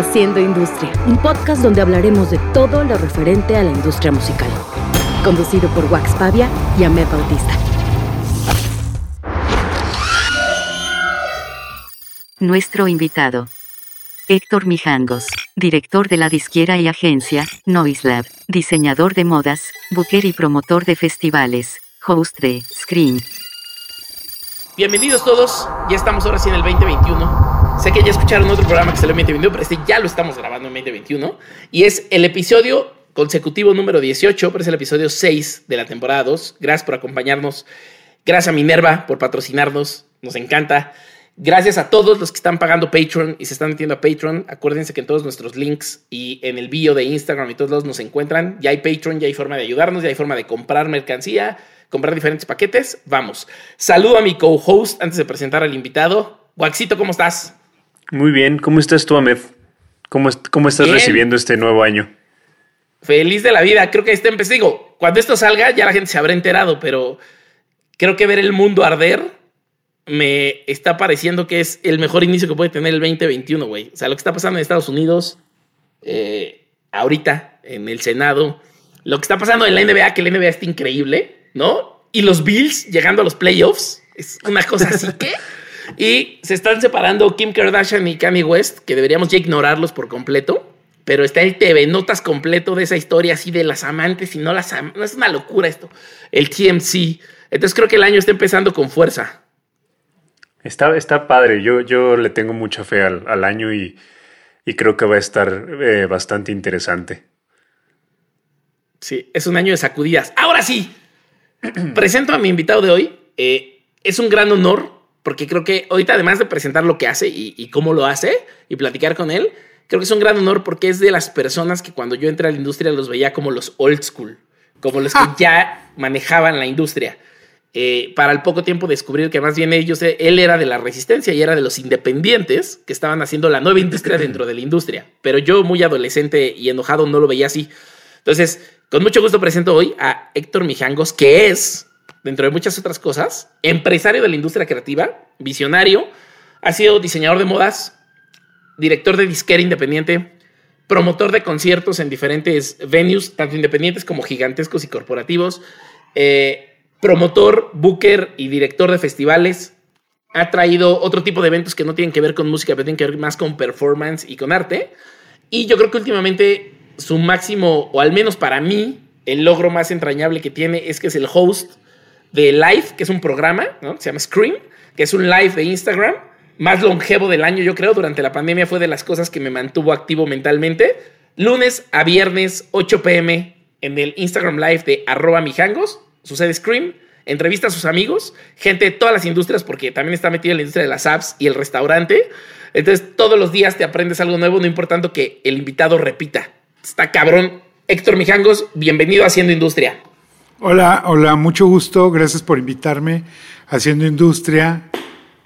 Haciendo Industria, un podcast donde hablaremos de todo lo referente a la industria musical. Conducido por Wax Pavia y Ahmed Bautista. Nuestro invitado. Héctor Mijangos, director de la disquera y agencia, Noise Lab, diseñador de modas, booker y promotor de festivales, host de Screen. Bienvenidos todos, ya estamos ahora sí en el 2021. Sé que ya escucharon otro programa que salió en 2021, pero este ya lo estamos grabando en 2021. Y es el episodio consecutivo número 18, pero es el episodio 6 de la temporada 2. Gracias por acompañarnos. Gracias a Minerva por patrocinarnos. Nos encanta. Gracias a todos los que están pagando Patreon y se están metiendo a Patreon. Acuérdense que en todos nuestros links y en el bio de Instagram y todos lados nos encuentran. Ya hay Patreon, ya hay forma de ayudarnos, ya hay forma de comprar mercancía, comprar diferentes paquetes. Vamos. Saludo a mi co-host antes de presentar al invitado. Waxito, ¿cómo estás? Muy bien. ¿Cómo estás tú, Ahmed? ¿Cómo, cómo estás Bien. recibiendo este nuevo año? Feliz de la vida. Creo que este empecé. Digo, cuando esto salga ya la gente se habrá enterado, pero creo que ver el mundo arder me está pareciendo que es el mejor inicio que puede tener el 2021, güey. O sea, lo que está pasando en Estados Unidos, eh, ahorita, en el Senado, lo que está pasando en la NBA, que la NBA está increíble, ¿no? Y los Bills llegando a los playoffs, es una cosa así que... Y se están separando Kim Kardashian y Kanye West, que deberíamos ya ignorarlos por completo. Pero está el TV Notas completo de esa historia así de las amantes y no las amantes. No es una locura esto. El TMC. Entonces creo que el año está empezando con fuerza. Está, está padre. Yo, yo le tengo mucha fe al, al año y, y creo que va a estar eh, bastante interesante. Sí, es un año de sacudidas. Ahora sí, presento a mi invitado de hoy. Eh, es un gran honor porque creo que ahorita además de presentar lo que hace y, y cómo lo hace y platicar con él, creo que es un gran honor porque es de las personas que cuando yo entré a la industria los veía como los old school, como los que ya manejaban la industria. Eh, para el poco tiempo descubrir que más bien ellos, él era de la resistencia y era de los independientes que estaban haciendo la nueva industria dentro de la industria. Pero yo, muy adolescente y enojado, no lo veía así. Entonces, con mucho gusto presento hoy a Héctor Mijangos, que es, dentro de muchas otras cosas, empresario de la industria creativa, visionario, ha sido diseñador de modas, director de disquera independiente, promotor de conciertos en diferentes venues, tanto independientes como gigantescos y corporativos, eh, promotor, booker y director de festivales. Ha traído otro tipo de eventos que no tienen que ver con música, pero tienen que ver más con performance y con arte. Y yo creo que últimamente su máximo, o al menos para mí, el logro más entrañable que tiene es que es el host de Live, que es un programa, ¿no? Se llama Scream, que es un live de Instagram, más longevo del año, yo creo. Durante la pandemia fue de las cosas que me mantuvo activo mentalmente. Lunes a viernes, 8 pm, en el Instagram Live de mijangos, sucede Scream, entrevista a sus amigos, gente de todas las industrias, porque también está metido en la industria de las apps y el restaurante. Entonces, todos los días te aprendes algo nuevo, no importando que el invitado repita. Está cabrón. Héctor Mijangos, bienvenido a Haciendo Industria. Hola, hola, mucho gusto. Gracias por invitarme. Haciendo industria.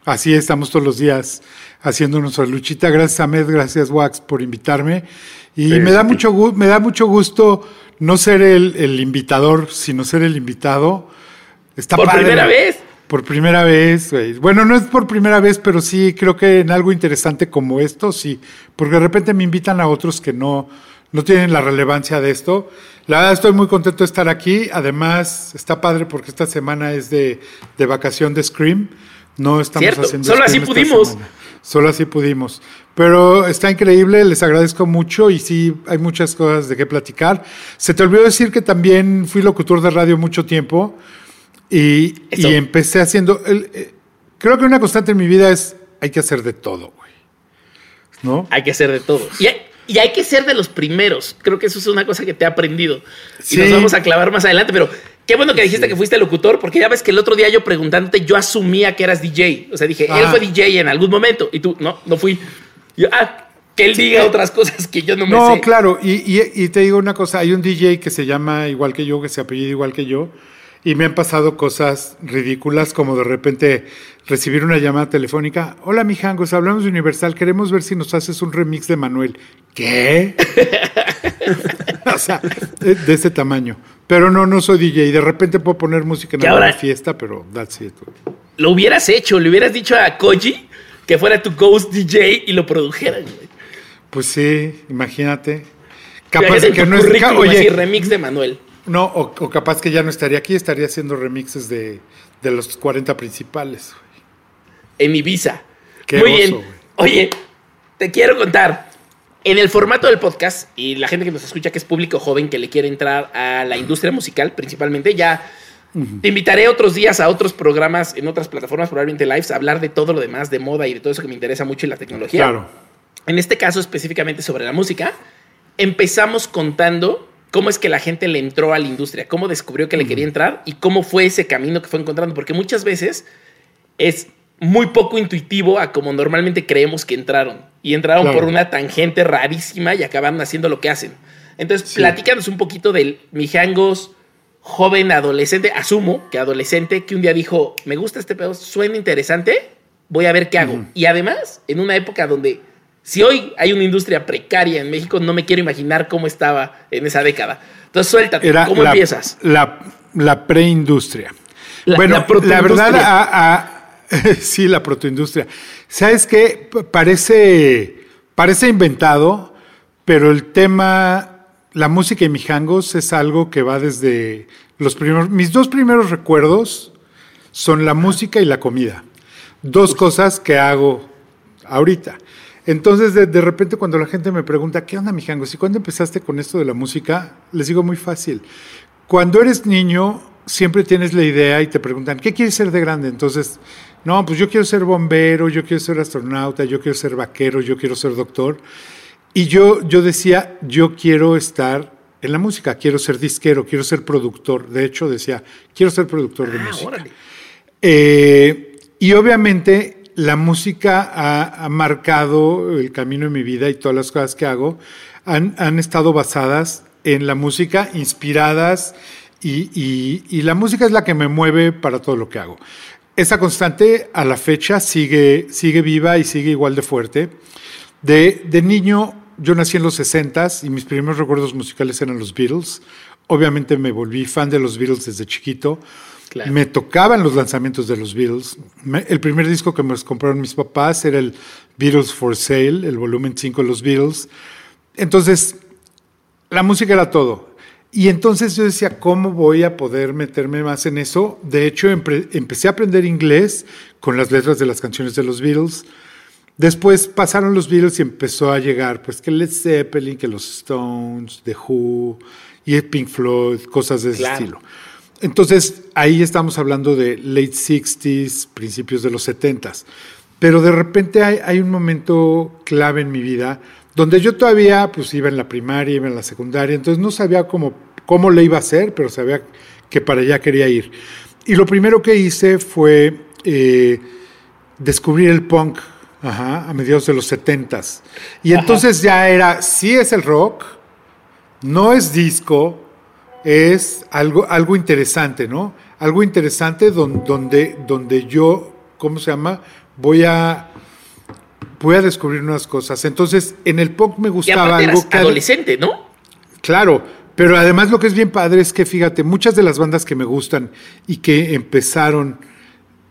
Así estamos todos los días haciendo nuestra luchita. Gracias a Med, gracias Wax por invitarme. Y Sí, me da sí. mucho me da mucho gusto no ser el, el invitador, sino ser el invitado. Está Por padre. primera vez. Por primera vez, güey. Bueno, no es por primera vez, pero sí creo que en algo interesante como esto, sí. Porque de repente me invitan a otros que no, no tienen la relevancia de esto. La verdad estoy muy contento de estar aquí. Además, está padre porque esta semana es de, de vacación de Scream. No estamos Cierto, haciendo solo así Scream pudimos. semana. Solo así pudimos. Pero está increíble, les agradezco mucho y sí, hay muchas cosas de qué platicar. Se te olvidó decir que también fui locutor de radio mucho tiempo y, y empecé haciendo... el- eh, creo que una constante en mi vida es hay que hacer de todo, güey. ¿No? Hay que hacer de todo. Y hay, y hay que ser de los primeros. Creo que eso es una cosa que te he aprendido. Sí. Y nos vamos a clavar más adelante. Pero qué bueno que dijiste que fuiste locutor, porque ya ves que el otro día yo preguntándote, yo asumía que eras DJ. O sea, dije, él Ah. fue DJ en algún momento. Y tú, no, no fui. Yo, ah, que él diga otras cosas que yo no me No, sé. claro, y, y- y te digo una cosa, hay un DJ que se llama igual que yo, que se apellida igual que yo, y me han pasado cosas ridículas como de repente recibir una llamada telefónica, hola mijangos, hablamos de Universal, queremos ver si nos haces un remix de Manuel. ¿Qué? o sea, de, ese tamaño. Pero no, no soy DJ, de repente puedo poner música en ahora- fiesta, pero that's it. Lo hubieras hecho, le hubieras dicho a Koji que fuera tu ghost DJ y lo produjeran. güey. Pues sí, imagínate. Capaz de que no es oye, Oye, remix de Manuel. No, o, o capaz que ya no estaría aquí, estaría haciendo remixes de, de los 40 principales. En Ibiza. Qué Muy oso, bien. güey. Oye, te quiero contar. En el formato del podcast, y la gente que nos escucha, que es público joven, que le quiere entrar a la industria musical principalmente, ya te invitaré otros días a otros programas en otras plataformas, probablemente lives, a hablar de todo lo demás, de moda y de todo eso que me interesa mucho y la tecnología. Claro. En este caso específicamente sobre la música, empezamos contando cómo es que la gente le entró a la industria, cómo descubrió que le quería entrar y cómo fue ese camino que fue encontrando, porque muchas veces es muy poco intuitivo a como normalmente creemos que entraron. Y entraron Claro. por una tangente rarísima y acabaron haciendo lo que hacen. Entonces, Sí. platícanos un poquito del Mijangos joven adolescente, asumo que adolescente, que un día dijo, me gusta este pedo, suena interesante, voy a ver qué hago. Y además, en una época donde, si hoy hay una industria precaria en México, no me quiero imaginar cómo estaba en esa década. Entonces, suéltate, Era ¿cómo la, empiezas? La, la preindustria. La- bueno, la verdad, a- a- sí, la protoindustria. ¿Sabes qué? Parece, parece inventado, pero el tema, la música y mijangos es algo que va desde los primeros. Mis dos primeros recuerdos son la música y la comida. Dos cosas que hago ahorita. Entonces, de, de repente, cuando la gente me pregunta, ¿qué onda, mijangos? ¿Y cuándo empezaste con esto de la música? Les digo muy fácil. Cuando eres niño, siempre tienes la idea y te preguntan, ¿qué quieres ser de grande? Entonces, no, pues yo quiero ser bombero, yo quiero ser astronauta, yo quiero ser vaquero, yo quiero ser doctor. Y yo, yo decía, yo quiero estar en la música, quiero ser disquero, quiero ser productor. De hecho, decía, quiero ser productor de Ah, música. Eh, y obviamente la música ha, marcado el camino en mi vida y todas las cosas que hago han, han estado basadas en la música, inspiradas, y, y- y la música es la que me mueve para todo lo que hago. Esa constante a la fecha sigue, sigue viva y sigue igual de fuerte. De, de niño, yo nací en los 60 y mis primeros recuerdos musicales eran los Beatles. Obviamente me volví fan de los Beatles desde chiquito. Claro. Me tocaban los lanzamientos de los Beatles. Me- el primer disco que me compraron mis papás era el Beatles for Sale, el volumen 5 de los Beatles. Entonces, la música era todo. Y entonces yo decía, ¿cómo voy a poder meterme más en eso? De hecho, empecé a aprender inglés con las letras de las canciones de los Beatles. Después pasaron los Beatles y empezó a llegar, pues, que Led Zeppelin, que los Stones, The Who, y Pink Floyd, cosas de ese Claro. estilo. Entonces, ahí estamos hablando de late 60s, principios de los 70s. Pero de repente hay, hay un momento clave en mi vida donde yo todavía pues iba en la primaria, iba en la secundaria, entonces no sabía cómo, cómo le iba a hacer, pero sabía que para allá quería ir. Y lo primero que hice fue eh, descubrir el punk ajá, a mediados de los 70s. Y entonces ya era, sí es el rock, no es disco, es algo, algo interesante, ¿no? Algo interesante don- donde, donde yo, ¿cómo se llama? Voy a, voy a descubrir unas cosas. Entonces, en el punk me Y gustaba aparte algo eras que... adolescente, ¿no? Claro, pero además lo que es bien padre es que, fíjate, muchas de las bandas que me gustan y que empezaron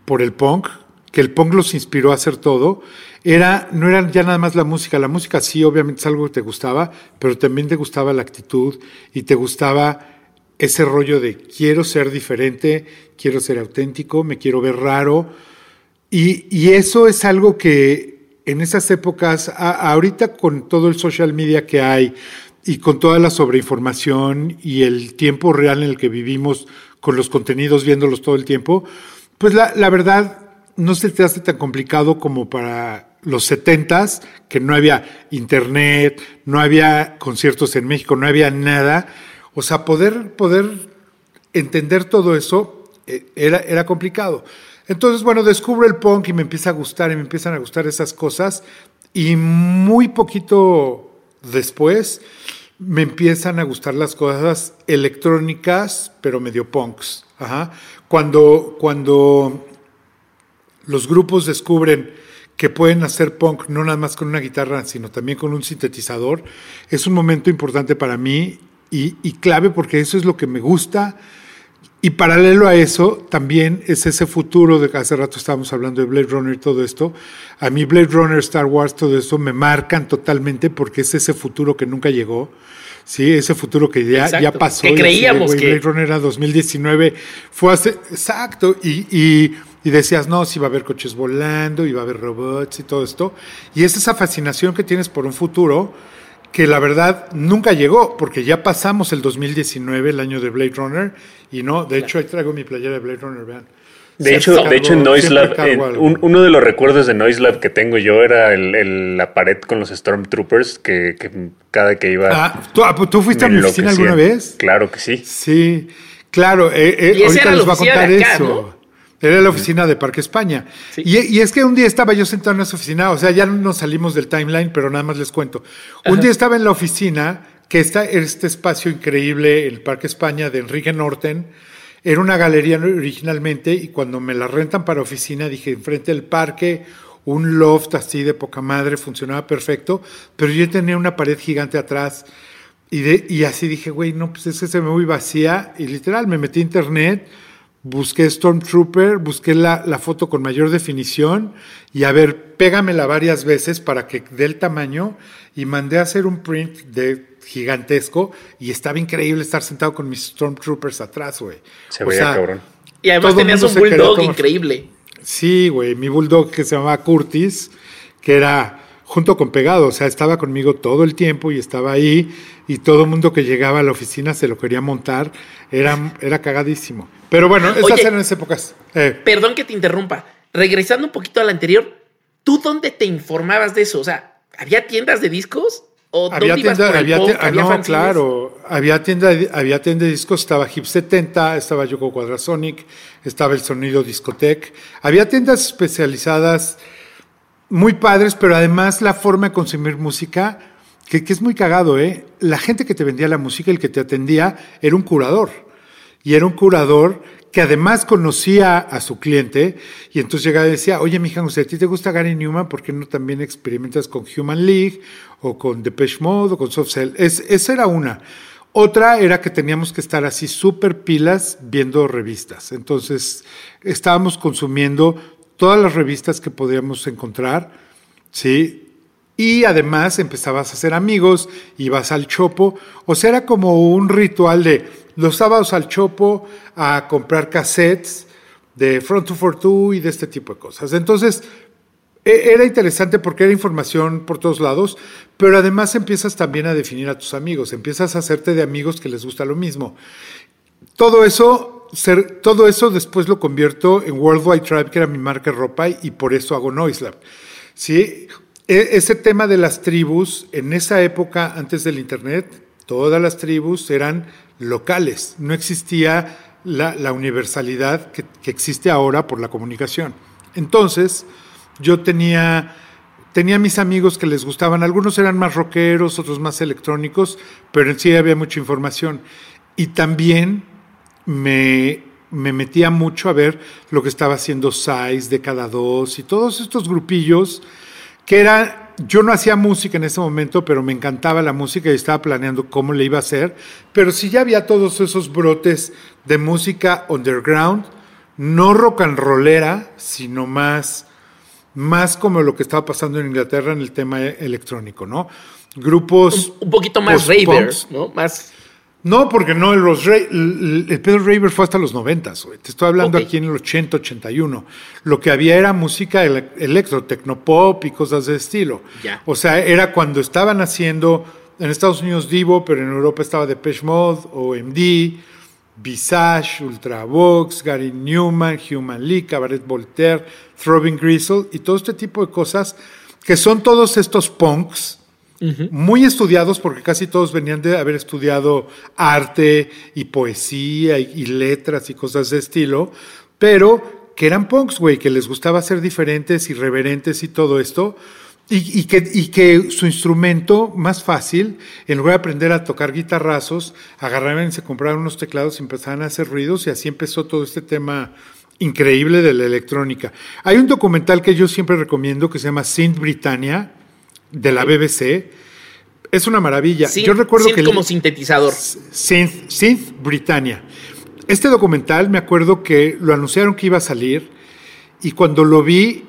por el punk, que el punk los inspiró a hacer todo, era, no eran ya nada más la música. La música sí, obviamente es algo que te gustaba, pero también te gustaba la actitud y te gustaba ese rollo de quiero ser diferente, quiero ser auténtico, me quiero ver raro. Y, y eso es algo que en esas épocas, ahorita con todo el social media que hay y con toda la sobreinformación y el tiempo real en el que vivimos con los contenidos, viéndolos todo el tiempo, pues la, la verdad no se te hace tan complicado como para los setentas, que no había internet, no había conciertos en México, no había nada. O sea, poder, poder entender todo eso eh, era, era complicado. Entonces, bueno, descubro el punk y me empieza a gustar y me empiezan a gustar esas cosas. Y muy poquito después me empiezan a gustar las cosas electrónicas, pero medio punks. Ajá. Cuando, cuando los grupos descubren que pueden hacer punk no nada más con una guitarra, sino también con un sintetizador, es un momento importante para mí y, y clave porque eso es lo que me gusta Y paralelo a eso, también es ese futuro de que hace rato estábamos hablando de Blade Runner y todo esto. A mí Blade Runner, Star Wars, todo esto me marcan totalmente porque es ese futuro que nunca llegó. Sí, ese futuro que ya, ya pasó. Que creíamos que... Blade Runner era 2019. Fue hace... Exacto. Y, y, y decías, no, si va a haber coches volando, y va a haber robots y todo esto. Y es esa fascinación que tienes por un futuro que la verdad nunca llegó, porque ya pasamos el 2019, el año de Blade Runner, y no, de hecho ahí traigo mi playera de Blade Runner, vean. De hecho, de hecho, en Noise Lab, en, un, uno de los recuerdos de Noise Lab que tengo yo era el, el, la pared con los Stormtroopers, que, que cada que iba. Ah, ¿tú, ¿tú fuiste a mi oficina alguna vez? Claro que sí. Sí, claro. Eh, eh, ahorita les voy a contar acá, eso. ¿no? Era la oficina de Parque España. Sí. Y, y, es que un día estaba yo sentado en esa oficina, o sea, ya no nos salimos del timeline, pero nada más les cuento. Un Ajá. día estaba en la oficina, que está este espacio increíble, el Parque España de Enrique Norten. Era una galería originalmente y cuando me la rentan para oficina dije, enfrente del parque, un loft así de poca madre, funcionaba perfecto, pero yo tenía una pared gigante atrás y, de, y así dije, güey, no, pues es que se me muy vacía y literal me metí a internet busqué Stormtrooper, busqué la, la, foto con mayor definición y a ver, pégamela varias veces para que dé el tamaño y mandé a hacer un print de gigantesco y estaba increíble estar sentado con mis Stormtroopers atrás, güey. Se veía sea, cabrón. Y además tenías un bulldog como... increíble. Sí, güey, mi bulldog que se llamaba Curtis, que era junto con pegado, o sea, estaba conmigo todo el tiempo y estaba ahí y todo el mundo que llegaba a la oficina se lo quería montar, era, era cagadísimo. Pero bueno, esas Oye, eran las épocas. Eh. Perdón que te interrumpa. Regresando un poquito al anterior, ¿tú dónde te informabas de eso? O sea, ¿había tiendas de discos? ¿O había tienda, había, punk, ¿había no, fanzines? claro, había tienda, había tienda de discos, estaba Hip 70, estaba Yoko Quadrasonic, estaba el sonido discotec, había tiendas especializadas muy padres, pero además la forma de consumir música, que, es muy cagado, ¿eh? La gente que te vendía la música, el que te atendía, era un curador y era un curador que además conocía a su cliente y entonces llegaba y decía, oye, mija, ¿a ti te gusta Gary Newman? ¿Por qué no también experimentas con Human League o con Depeche Mode o con Soft Cell? Es, esa era una. Otra era que teníamos que estar así súper pilas viendo revistas. Entonces estábamos consumiendo todas las revistas que podíamos encontrar, ¿sí? Y además empezabas a hacer amigos, ibas al chopo, o sea, era como un ritual de los sábados al chopo a comprar cassettes de Front 242 y de este tipo de cosas. Entonces, era interesante porque era información por todos lados, pero además empiezas también a definir a tus amigos, empiezas a hacerte de amigos que les gusta lo mismo. Todo eso, ser, todo eso después lo convierto en Worldwide Tribe, que era mi marca de ropa, y por eso hago Noiselab. ¿Sí? E, ese tema de las tribus, en esa época, antes del Internet, todas las tribus eran locales, no existía la, la universalidad que, que, existe ahora por la comunicación. Entonces, yo tenía, tenía mis amigos que les gustaban, algunos eran más rockeros, otros más electrónicos, pero en sí había mucha información. Y también me, me metía mucho a ver lo que estaba haciendo Size, de cada dos y todos estos grupillos que eran yo no hacía música en ese momento, pero me encantaba la música y estaba planeando cómo le iba a hacer. Pero sí ya había todos esos brotes de música underground, no rock and rollera, sino más, más como lo que estaba pasando en Inglaterra en el tema electrónico, ¿no? Grupos. Un, un poquito más ravers, ¿no? Más. No, porque no, los el, el Pedro Raver fue hasta los 90, güey. Te estoy hablando okay. aquí en el 80, 81. Lo que había era música ele electro, tecnopop y cosas de estilo. Ya. O sea, era cuando estaban haciendo en Estados Unidos Divo, pero en Europa estaba Depeche Mode, OMD, Visage, Ultravox, Gary Newman, Human League, Cabaret Voltaire, Throbbing Gristle y todo este tipo de cosas que son todos estos punks Muy estudiados porque casi todos venían de haber estudiado arte y poesía y, letras y cosas de estilo, pero que eran punks, güey, que les gustaba ser diferentes, irreverentes y todo esto. Y, y, que, y, que, su instrumento más fácil, en lugar de aprender a tocar guitarrazos, agarraban y se compraban unos teclados y empezaban a hacer ruidos y así empezó todo este tema increíble de la electrónica. Hay un documental que yo siempre recomiendo que se llama Synth Britannia, de la BBC. Es una maravilla. Synth, Yo recuerdo synth que como sintetizador. Synth, synth Britannia. este documental me acuerdo que lo anunciaron que iba a salir y cuando lo vi,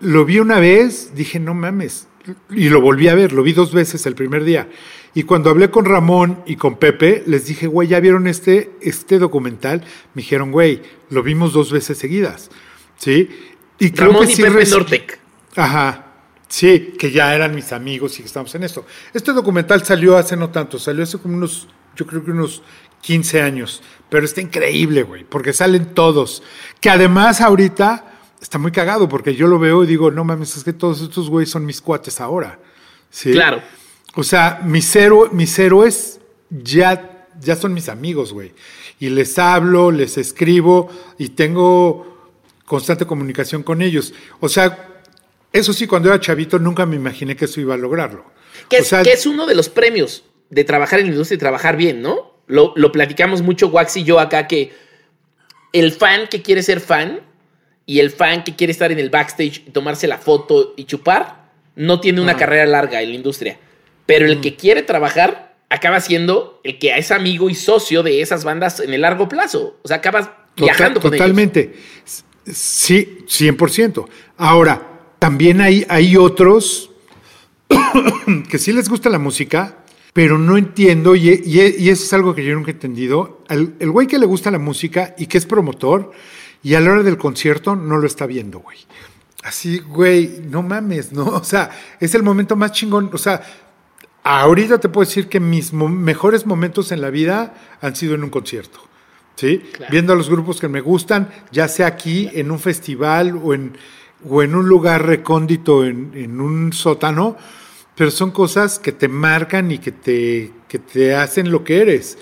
lo vi una vez, dije, no mames, y lo volví a ver, lo vi dos veces el primer día. Y cuando hablé con Ramón y con Pepe, les dije, güey, ¿ya vieron este, este documental? Me dijeron, güey, lo vimos dos veces seguidas. ¿Sí? Y creo Ramón que y Pepe Nortec. Ajá. Sí, que ya eran mis amigos y que estamos en esto. Este documental salió hace no tanto, salió hace como unos, yo creo que unos 15 años, pero está increíble, güey, porque salen todos. Que además ahorita está muy cagado, porque yo lo veo y digo, no mames, es que todos estos güeyes son mis cuates ahora. ¿sí? Claro. O sea, mis, mis héroes ya, ya son mis amigos, güey. Y les hablo, les escribo y tengo constante comunicación con ellos. O sea, eso sí, cuando era chavito nunca me imaginé que eso iba a lograrlo. Que, es, uno de los premios de trabajar en la industria y trabajar bien, ¿no? Lo, platicamos mucho Wax y yo acá que el fan que quiere ser fan y el fan que quiere estar en el backstage y tomarse la foto y chupar no tiene una carrera larga en la industria. Pero el mm. que quiere trabajar acaba siendo el que es amigo y socio de esas bandas en el largo plazo. O sea, acabas viajando con totalmente. ellos. Totalmente. Sí, 100%. Ahora, también hay, hay otros que sí les gusta la música, pero no entiendo, y, eso es algo que yo nunca he entendido, el, el güey que le gusta la música y que es promotor, y a la hora del concierto no lo está viendo, güey. Así, güey, no mames, ¿no? O sea, es el momento más chingón, o sea, ahorita te puedo decir que mis mejores momentos en la vida han sido en un concierto. ¿Sí? Viendo a los grupos que me gustan, ya sea aquí, en un festival o en, o en un lugar recóndito, en, un sótano, pero son cosas que te marcan y que te, que te hacen lo que eres.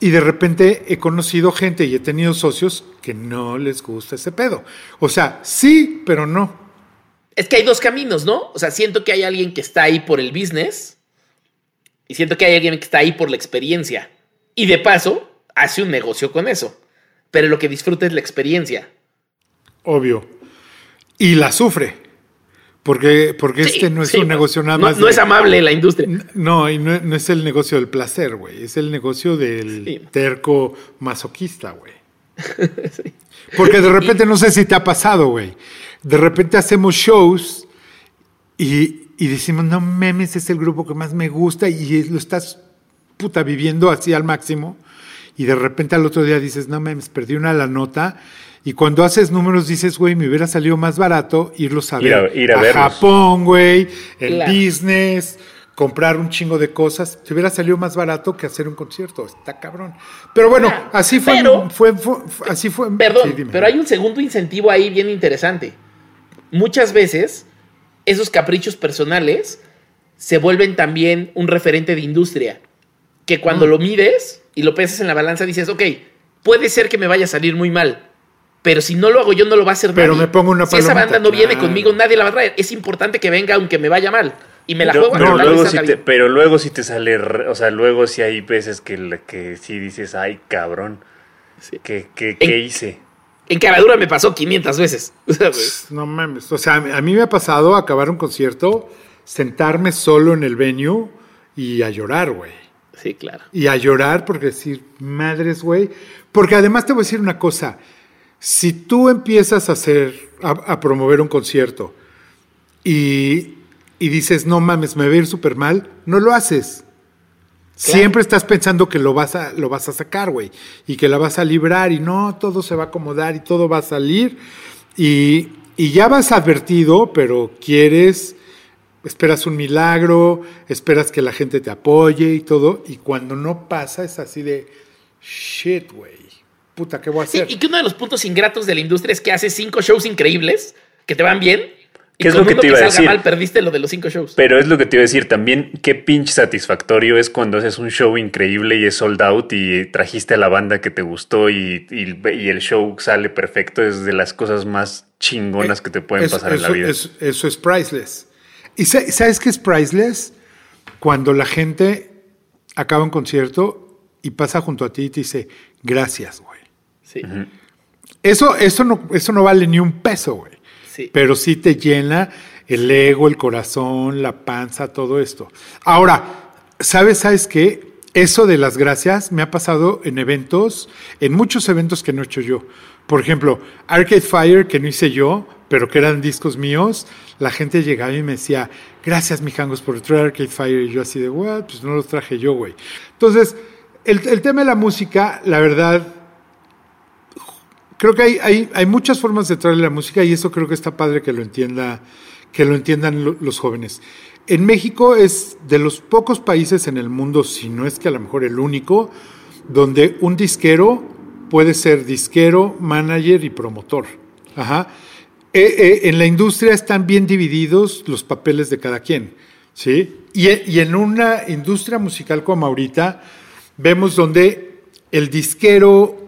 Y de repente he conocido gente y he tenido socios que no les gusta ese pedo. O sea, sí, pero no. Es que hay dos caminos, ¿no? O sea, siento que hay alguien que está ahí por el business y siento que hay alguien que está ahí por la experiencia. Y de paso, hace un negocio con eso. Pero lo que disfruta es la experiencia. Obvio y la sufre. Porque, porque este no es un negocio nada más. No, es amable la industria. No, y no, es el negocio del placer, güey. Es el negocio del terco masoquista, güey. Porque de repente, no sé si te ha pasado, güey. De repente hacemos shows y, y decimos, no memes, es el grupo que más me gusta y lo estás puta viviendo así al máximo. Y de repente al otro día dices, no memes, perdí una la nota y cuando haces números dices, güey, me hubiera salido más barato irlos a ver ir a, Japón, güey, el business, comprar un chingo de cosas. Te hubiera salido más barato que hacer un concierto. Está cabrón. Pero bueno, así fue, fue, así fue. Perdón, pero hay un segundo incentivo ahí bien interesante. Muchas veces esos caprichos personales se vuelven también un referente de industria. Que cuando mm. lo mides y lo pesas en la balanza dices, ok, puede ser que me vaya a salir muy mal pero si no lo hago yo, no lo va a hacer Pero me pongo una Si esa banda no viene conmigo, nadie la va a traer. Es importante que venga aunque me vaya mal. Y me la juego pero, luego si te, pero luego si te sale, o sea, luego si hay veces que, que sí dices, ay, cabrón, ¿qué, hice? En Caradura me pasó 500 veces. no mames. O sea, a mí me ha pasado acabar un concierto, sentarme solo en el venue y a llorar, güey. Sí, claro. Y a llorar porque decir, madres, güey. Porque además te voy a decir una cosa. Si tú empiezas a hacer, a, promover un concierto y, dices, no mames, me va a ir súper mal, no lo haces. Siempre estás pensando que lo vas a, lo vas a sacar, güey, y que la vas a librar y no, todo se va a acomodar y todo va a salir. Y, y ya vas advertido, pero quieres, esperas un milagro, esperas que la gente te apoye y todo, y cuando no pasa es así de, shit, güey puta, ¿qué voy a hacer? y que uno de los puntos ingratos de la industria es que haces cinco shows increíbles que te van bien. ¿Qué es lo que te iba a decir? mal, perdiste lo de los cinco shows. Pero es lo que te iba a decir también. Qué pinche satisfactorio es cuando haces un show increíble y es sold out y trajiste a la banda que te gustó y, el show sale perfecto. Es de las cosas más chingonas que te pueden pasar en la vida. eso es priceless. ¿Y sabes qué es priceless? Cuando la gente acaba un concierto y pasa junto a ti y te dice, gracias, güey. Eso, eso, no, eso no vale ni un peso, güey. Pero sí te llena el ego, el corazón, la panza, todo esto. Ahora, ¿sabes, sabes qué? eso de las gracias me ha pasado en eventos, en muchos eventos que no he hecho yo. Por ejemplo, Arcade Fire, que no hice yo, pero que eran discos míos, la gente llegaba y me decía, gracias, mijangos, por traer Arcade Fire. Y yo así de, what, pues no los traje yo, güey. Entonces, el, el, tema de la música, la verdad, creo que hay, hay, hay muchas formas de traerle la música y eso creo que está padre que lo entienda, que lo entiendan los jóvenes. En México es de los pocos países en el mundo, si no es que a lo mejor el único, donde un disquero puede ser disquero, manager y promotor. Ajá. Eh, eh, en la industria están bien divididos los papeles de cada quien. ¿sí? Y, y en una industria musical como ahorita, vemos donde el disquero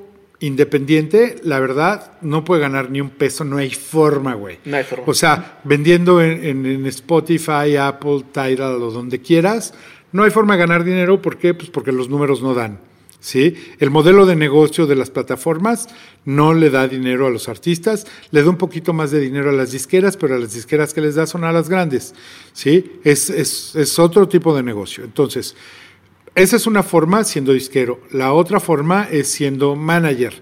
independiente, la verdad, no puede ganar ni un peso, no hay forma, güey. No hay forma. O sea, vendiendo en, en, en, Spotify, Apple, Tidal o donde quieras, no hay forma de ganar dinero. ¿Por qué? Pues porque los números no dan. ¿sí? El modelo de negocio de las plataformas no le da dinero a los artistas, le da un poquito más de dinero a las disqueras, pero a las disqueras que les da son a las grandes. ¿sí? Es, es, es otro tipo de negocio. Entonces, esa es una forma siendo disquero. La otra forma es siendo manager.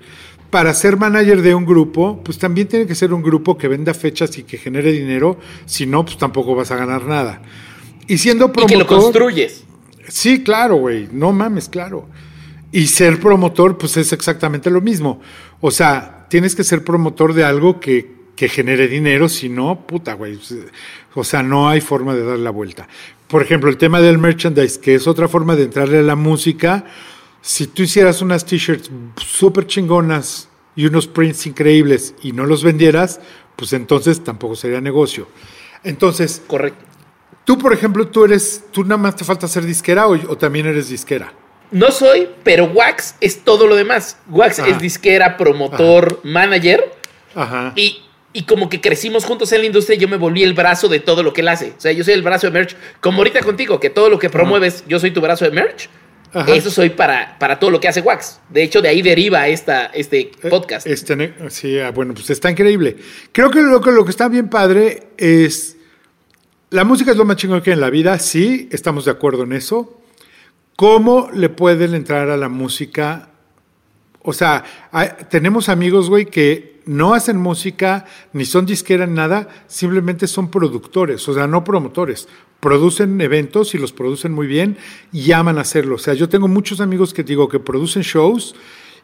Para ser manager de un grupo, pues también tiene que ser un grupo que venda fechas y que genere dinero. Si no, pues tampoco vas a ganar nada. Y siendo promotor. Y que lo construyes. Sí, claro, güey. No mames, claro. Y ser promotor, pues es exactamente lo mismo. O sea, tienes que ser promotor de algo que, que genere dinero, si no, puta, güey. O sea, no hay forma de dar la vuelta. Por ejemplo, el tema del merchandise, que es otra forma de entrarle a la música. Si tú hicieras unas t-shirts súper chingonas y unos prints increíbles y no los vendieras, pues entonces tampoco sería negocio. Entonces, correcto. Tú, por ejemplo, tú eres, tú nada más te falta ser disquera o, o también eres disquera. No soy, pero Wax es todo lo demás. Wax Ajá. es disquera, promotor, Ajá. manager. Ajá. Y y como que crecimos juntos en la industria, yo me volví el brazo de todo lo que él hace. O sea, yo soy el brazo de merch, como ahorita contigo, que todo lo que promueves, yo soy tu brazo de merch. Ajá. Eso soy para, para todo lo que hace Wax. De hecho, de ahí deriva esta, este podcast. Este, sí, bueno, pues está increíble. Creo que lo, lo que está bien padre es. La música es lo más chingón que hay en la vida, sí, estamos de acuerdo en eso. ¿Cómo le pueden entrar a la música? O sea, hay, tenemos amigos, güey, que no hacen música, ni son disquera, ni nada, simplemente son productores, o sea, no promotores. Producen eventos y los producen muy bien y aman hacerlo. O sea, yo tengo muchos amigos que digo que producen shows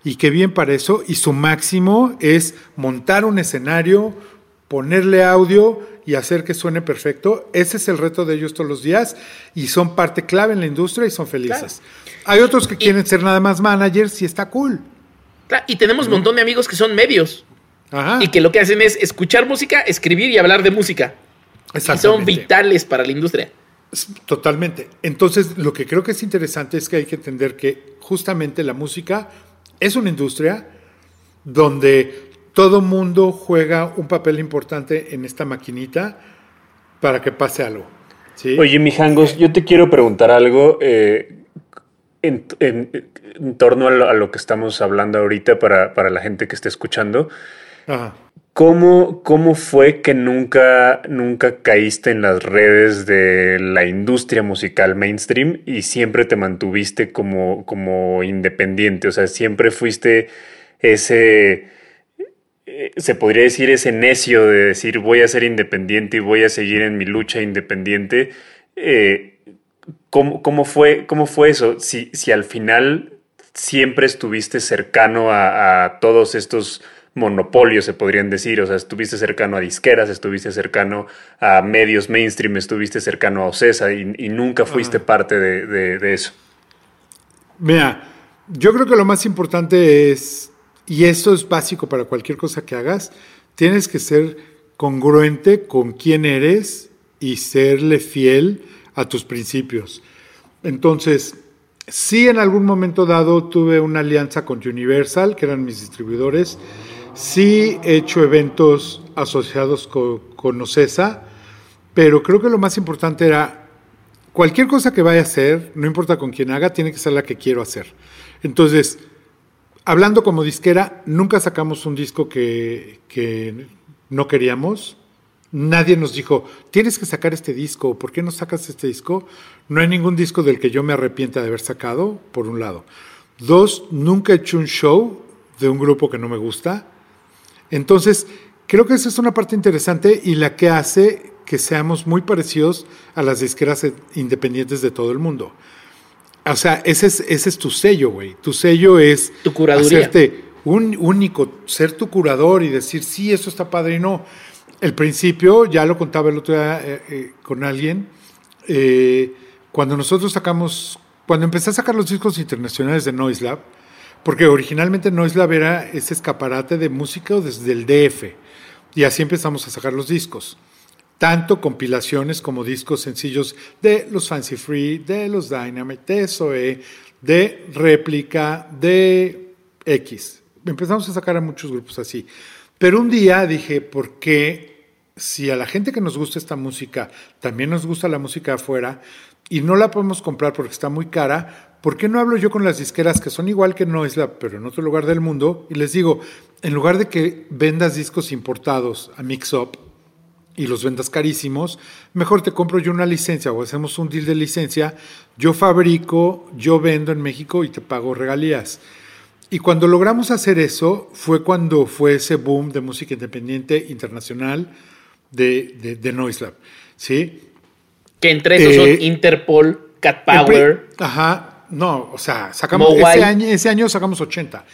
y que bien para eso, y su máximo es montar un escenario, ponerle audio y hacer que suene perfecto. Ese es el reto de ellos todos los días y son parte clave en la industria y son felices. Claro. Hay otros que y, quieren ser nada más managers y está cool. Claro, y tenemos un montón de amigos que son medios. Ajá. Y que lo que hacen es escuchar música, escribir y hablar de música. Y son vitales para la industria. Totalmente. Entonces, lo que creo que es interesante es que hay que entender que justamente la música es una industria donde todo mundo juega un papel importante en esta maquinita para que pase algo. ¿sí? Oye, mijangos, yo te quiero preguntar algo eh, en, en, en, torno a lo, a lo, que estamos hablando ahorita para, para la gente que esté escuchando. ¿Cómo, ¿Cómo fue que nunca, nunca caíste en las redes de la industria musical mainstream y siempre te mantuviste como, como independiente? O sea, siempre fuiste ese, eh, se podría decir, ese necio de decir voy a ser independiente y voy a seguir en mi lucha independiente. Eh, ¿cómo, cómo, fue, ¿Cómo fue eso? Si, si al final siempre estuviste cercano a todos estos monopolios, se podrían decir. O sea, estuviste cercano a disqueras, estuviste cercano a medios mainstream, estuviste cercano a Ocesa y, y nunca fuiste ah. parte de, de, de, eso. Mira, yo creo que lo más importante es, y esto es básico para cualquier cosa que hagas, tienes que ser congruente con quién eres y serle fiel a tus principios. Entonces, sí en algún momento dado tuve una alianza con Universal, que eran mis distribuidores, Sí he hecho eventos asociados con, con OCESA, pero creo que lo más importante era cualquier cosa que vaya a hacer, no importa con quién haga, tiene que ser la que quiero hacer. Entonces, hablando como disquera, nunca sacamos un disco que, que no queríamos. Nadie nos dijo, tienes que sacar este disco, ¿por qué no sacas este disco? No hay ningún disco del que yo me arrepienta de haber sacado, por un lado. Dos, nunca he hecho un show de un grupo que no me gusta. Entonces, creo que esa es una parte interesante y la que hace que seamos muy parecidos a las disqueras independientes de todo el mundo. O sea, ese es, ese es tu sello, güey. Tu sello es Tu curaduría. hacerte un único, ser tu curador y decir, sí, eso está padre y no. El principio, ya lo contaba el otro día eh, eh, con alguien, eh, cuando nosotros sacamos, cuando empecé a sacar los discos internacionales de Noise Lab, porque originalmente Noise Lab era ese escaparate de música desde el DF, y así empezamos a sacar los discos. Tanto compilaciones como discos sencillos de los Fancy Free, de los Dynamite, de SOE, de Réplica, de X. Empezamos a sacar a muchos grupos así. Pero un día dije, ¿por qué si a la gente que nos gusta esta música también nos gusta la música afuera y no la podemos comprar porque está muy cara, ¿por qué no hablo yo con las disqueras que son igual que Noisla, pero en otro lugar del mundo? Y les digo, en lugar de que vendas discos importados a Mix Up y los vendas carísimos, mejor te compro yo una licencia o hacemos un deal de licencia, yo fabrico, yo vendo en México y te pago regalías. Y cuando logramos hacer eso, fue cuando fue ese boom de música independiente internacional de, de, de Noise Lab, ¿sí? Que entre esos Eh, son Interpol, Cat Power. Ajá, no, o sea, sacamos ese año, ese año sacamos 80.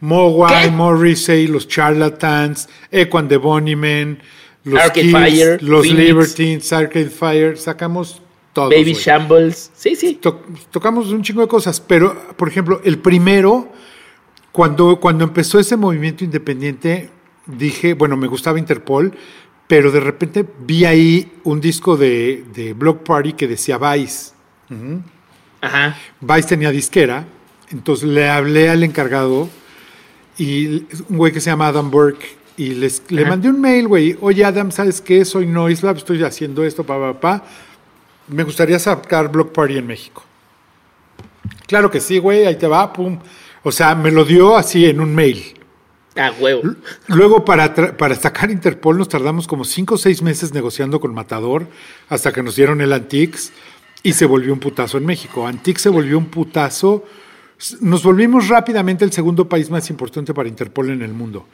Mogwai. Morrissey, los Charlatans, Equan de Bonnyman, los Arcade Kills, Fire, los Phoenix. Libertines, Arcade Fire, sacamos todos. Baby. Shambles. Sí, sí. To- tocamos un chingo de cosas, pero, por ejemplo, el primero, cuando, cuando empezó ese movimiento independiente, dije, bueno, me gustaba Interpol, pero de repente vi ahí un disco de, de Block Party que decía Vice. Ajá. Vice tenía disquera, entonces le hablé al encargado y un güey que se llama Adam Burke y les, le mandé un mail, güey, oye Adam, ¿sabes qué? Soy Noise Lab, estoy haciendo esto, pa, pa, pa. Me gustaría sacar Block Party en México. Claro que sí, güey, ahí te va, pum. O sea, me lo dio así en un mail. Ah, huevo. Luego, para, para sacar Interpol, nos tardamos como cinco o seis meses negociando con Matador hasta que nos dieron el Antix y se volvió un putazo en México. Antix se volvió un putazo. Nos volvimos rápidamente el segundo país más importante para Interpol en el mundo.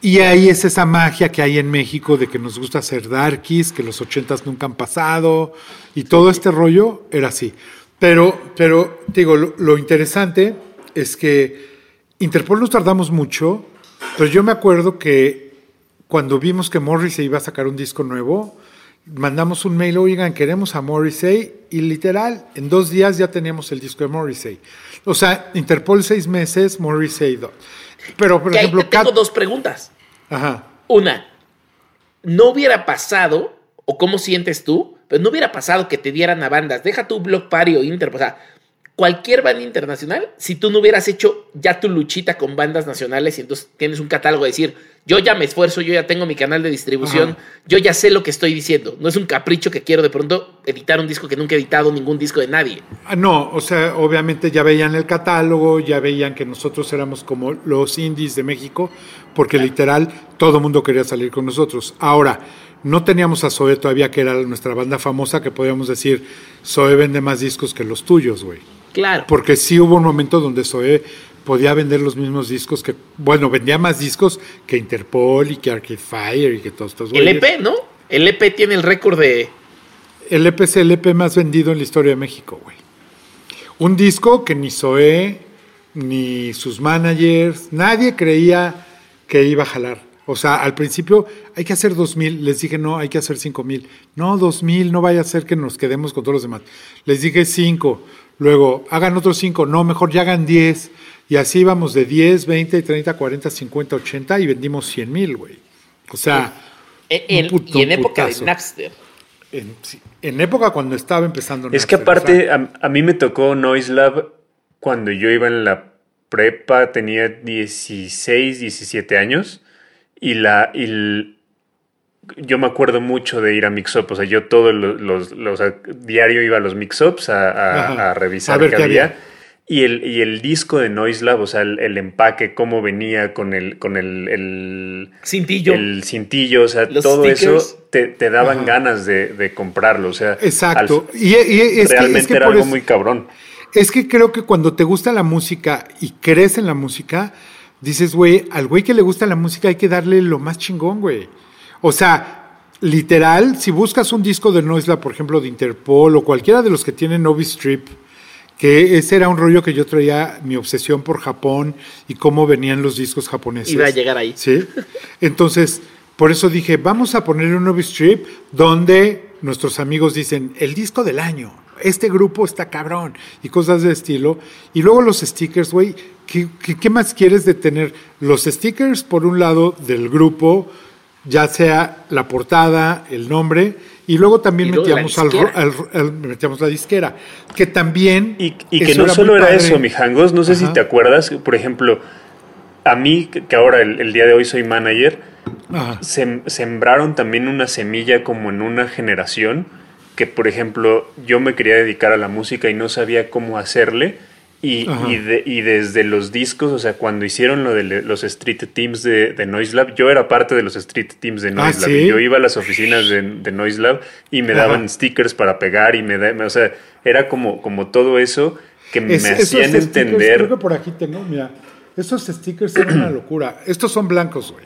Y ahí es esa magia que hay en México de que nos gusta hacer darkies, que los ochentas nunca han pasado y todo este rollo era así. Pero, pero digo, lo, lo interesante es que Interpol nos tardamos mucho, pero yo me acuerdo que cuando vimos que Morrissey iba a sacar un disco nuevo, mandamos un mail, oigan, queremos a Morrissey, y literal, en dos días ya teníamos el disco de Morrissey. O sea, Interpol seis meses, Morrissey dos. Pero, por Que ahí ejemplo, te tengo dos preguntas. Ajá. Una, no hubiera pasado, o cómo sientes tú, pero no hubiera pasado que te dieran a bandas, deja tu Block Party o Inter, o sea, cualquier banda internacional, si tú no hubieras hecho ya tu luchita con bandas nacionales y entonces tienes un catálogo de decir, yo ya me esfuerzo, yo ya tengo mi canal de distribución, Ajá. yo ya sé lo que estoy diciendo, no es un capricho que quiero de pronto editar un disco que nunca he editado ningún disco de nadie. Ah, No, o sea, obviamente ya veían el catálogo, ya veían que nosotros éramos como los indies de México, porque literal todo el mundo quería salir con nosotros. Ahora, no teníamos a Zoe todavía, que era nuestra banda famosa, que podíamos decir, Zoe vende más discos que los tuyos, güey. Claro. Porque sí hubo un momento donde Zoe podía vender los mismos discos que, bueno, vendía más discos que Interpol y que Arcade Fire y que todos estos El. EP, ¿no? El EP tiene el récord de... El EP es el EP más vendido en la historia de México, güey. Un disco que ni Zoé, ni sus managers, nadie creía que iba a jalar. O sea, al principio hay que hacer 2000, les dije no, hay que hacer 5000. No, 2000, no vaya a ser que nos quedemos con todos los demás. Les dije 5, luego hagan otros 5, no, mejor ya hagan 10. Y así íbamos de 10, 20, 30, 40, 50, 80 y vendimos 100 mil, güey. O sea, En, Un puto y en época putazo. de Napster. en, en época cuando estaba empezando. Es que Napster, o sea, aparte, a, a mí me tocó Noise Lab cuando yo iba en la prepa, tenía 16, 17 años. Y la. y el- yo me acuerdo mucho de ir a Mix-Up. O sea, yo todos los, los- los- a diario iba a los Mix-Ups a, a- Ajá. a revisar A ver qué qué había. había. Y el, y el disco de Noise Lab, o sea, el, el empaque, cómo venía con el, con el, el Cintillo. el cintillo, o sea, Los todo stickers. eso te, te daban Ajá. ganas de, de comprarlo. O sea, Exacto. al- Y, y es que- realmente es que era algo eso- muy cabrón. Es que creo que cuando te gusta la música y crees en la música, dices, güey, al güey que le gusta la música hay que darle lo más chingón, güey. O sea, literal, si buscas un disco de Noisla, por ejemplo, de Interpol o cualquiera de los que tienen Novi Strip, que ese era un rollo que yo traía, mi obsesión por Japón y cómo venían los discos japoneses. Iba a llegar ahí. Sí. Entonces, por eso dije, vamos a poner un Novi Strip donde nuestros amigos dicen, el disco del año, este grupo está cabrón, y cosas de estilo. Y luego los stickers, güey, ¿qué, qué, qué más quieres de tener? Los stickers, por un lado, del grupo, ya sea la portada, el nombre, y luego también Y luego la metíamos, al, disquera. al- al- metíamos la disquera, que también... Y, y que eso no solo muy era padre. eso, mijangos. No sé si te acuerdas, por ejemplo, a mí, que ahora el, el día de hoy soy manager, sem- sembraron también una semilla como en una generación que, por ejemplo, yo me quería dedicar a la música y no sabía cómo hacerle. Y, y, de- y desde los discos, o sea, cuando hicieron lo de los Street Teams de, de Noise Lab, yo era parte de los Street Teams de Noise Ah, Lab. ¿sí? Yo iba a las oficinas de, de Noise Lab y me Ajá. daban stickers para pegar y me da- o sea, era como, como todo eso que me Es- hacían stickers, entender. Creo que por aquí tengo, mira. Esos stickers eran una locura. Estos son blancos, güey.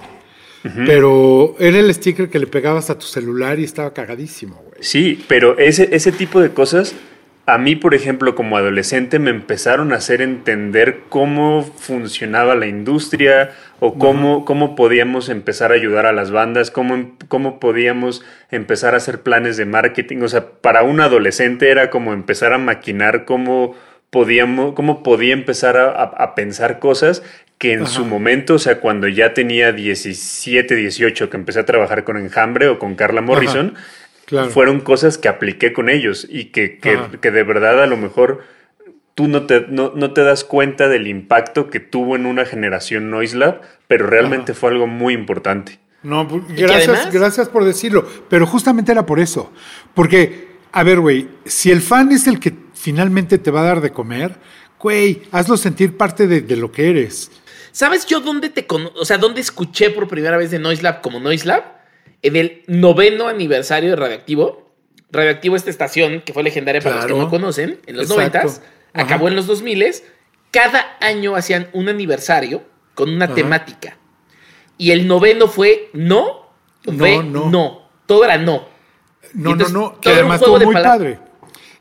Pero era el sticker que le pegabas a tu celular y estaba cagadísimo, güey. Sí, pero ese, ese tipo de cosas, a mí, por ejemplo, como adolescente, me empezaron a hacer entender cómo funcionaba la industria o cómo, cómo podíamos empezar a ayudar a las bandas, cómo, em- cómo podíamos empezar a hacer planes de marketing. O sea, para un adolescente era como empezar a maquinar cómo podíamos, cómo podía empezar a, a- a pensar cosas que en su momento, o sea, cuando ya tenía 17, 18, que empecé a trabajar con Enjambre o con Carla Morrison, Claro. fueron cosas que apliqué con ellos y que, que, que de verdad a lo mejor tú no te, no, no te das cuenta del impacto que tuvo en una generación Noise Lab, pero realmente fue algo muy importante. No, pu- que gracias, gracias por decirlo. Pero justamente era por eso. Porque, a ver, güey, si el fan es el que finalmente te va a dar de comer, güey, hazlo sentir parte de, de lo que eres. ¿Sabes yo dónde te cono- o sea, dónde escuché por primera vez de Noise Lab como Noise Lab? En el noveno aniversario de Radioactivo. Radioactivo, esta estación que fue legendaria para los que no conocen, en los noventas, acabó en los 2000 Cada año hacían un aniversario con una Ajá. temática. Y el noveno fue no, No, fue no. no. Todo era no. No, entonces, no, no, que era además estuvo muy padre.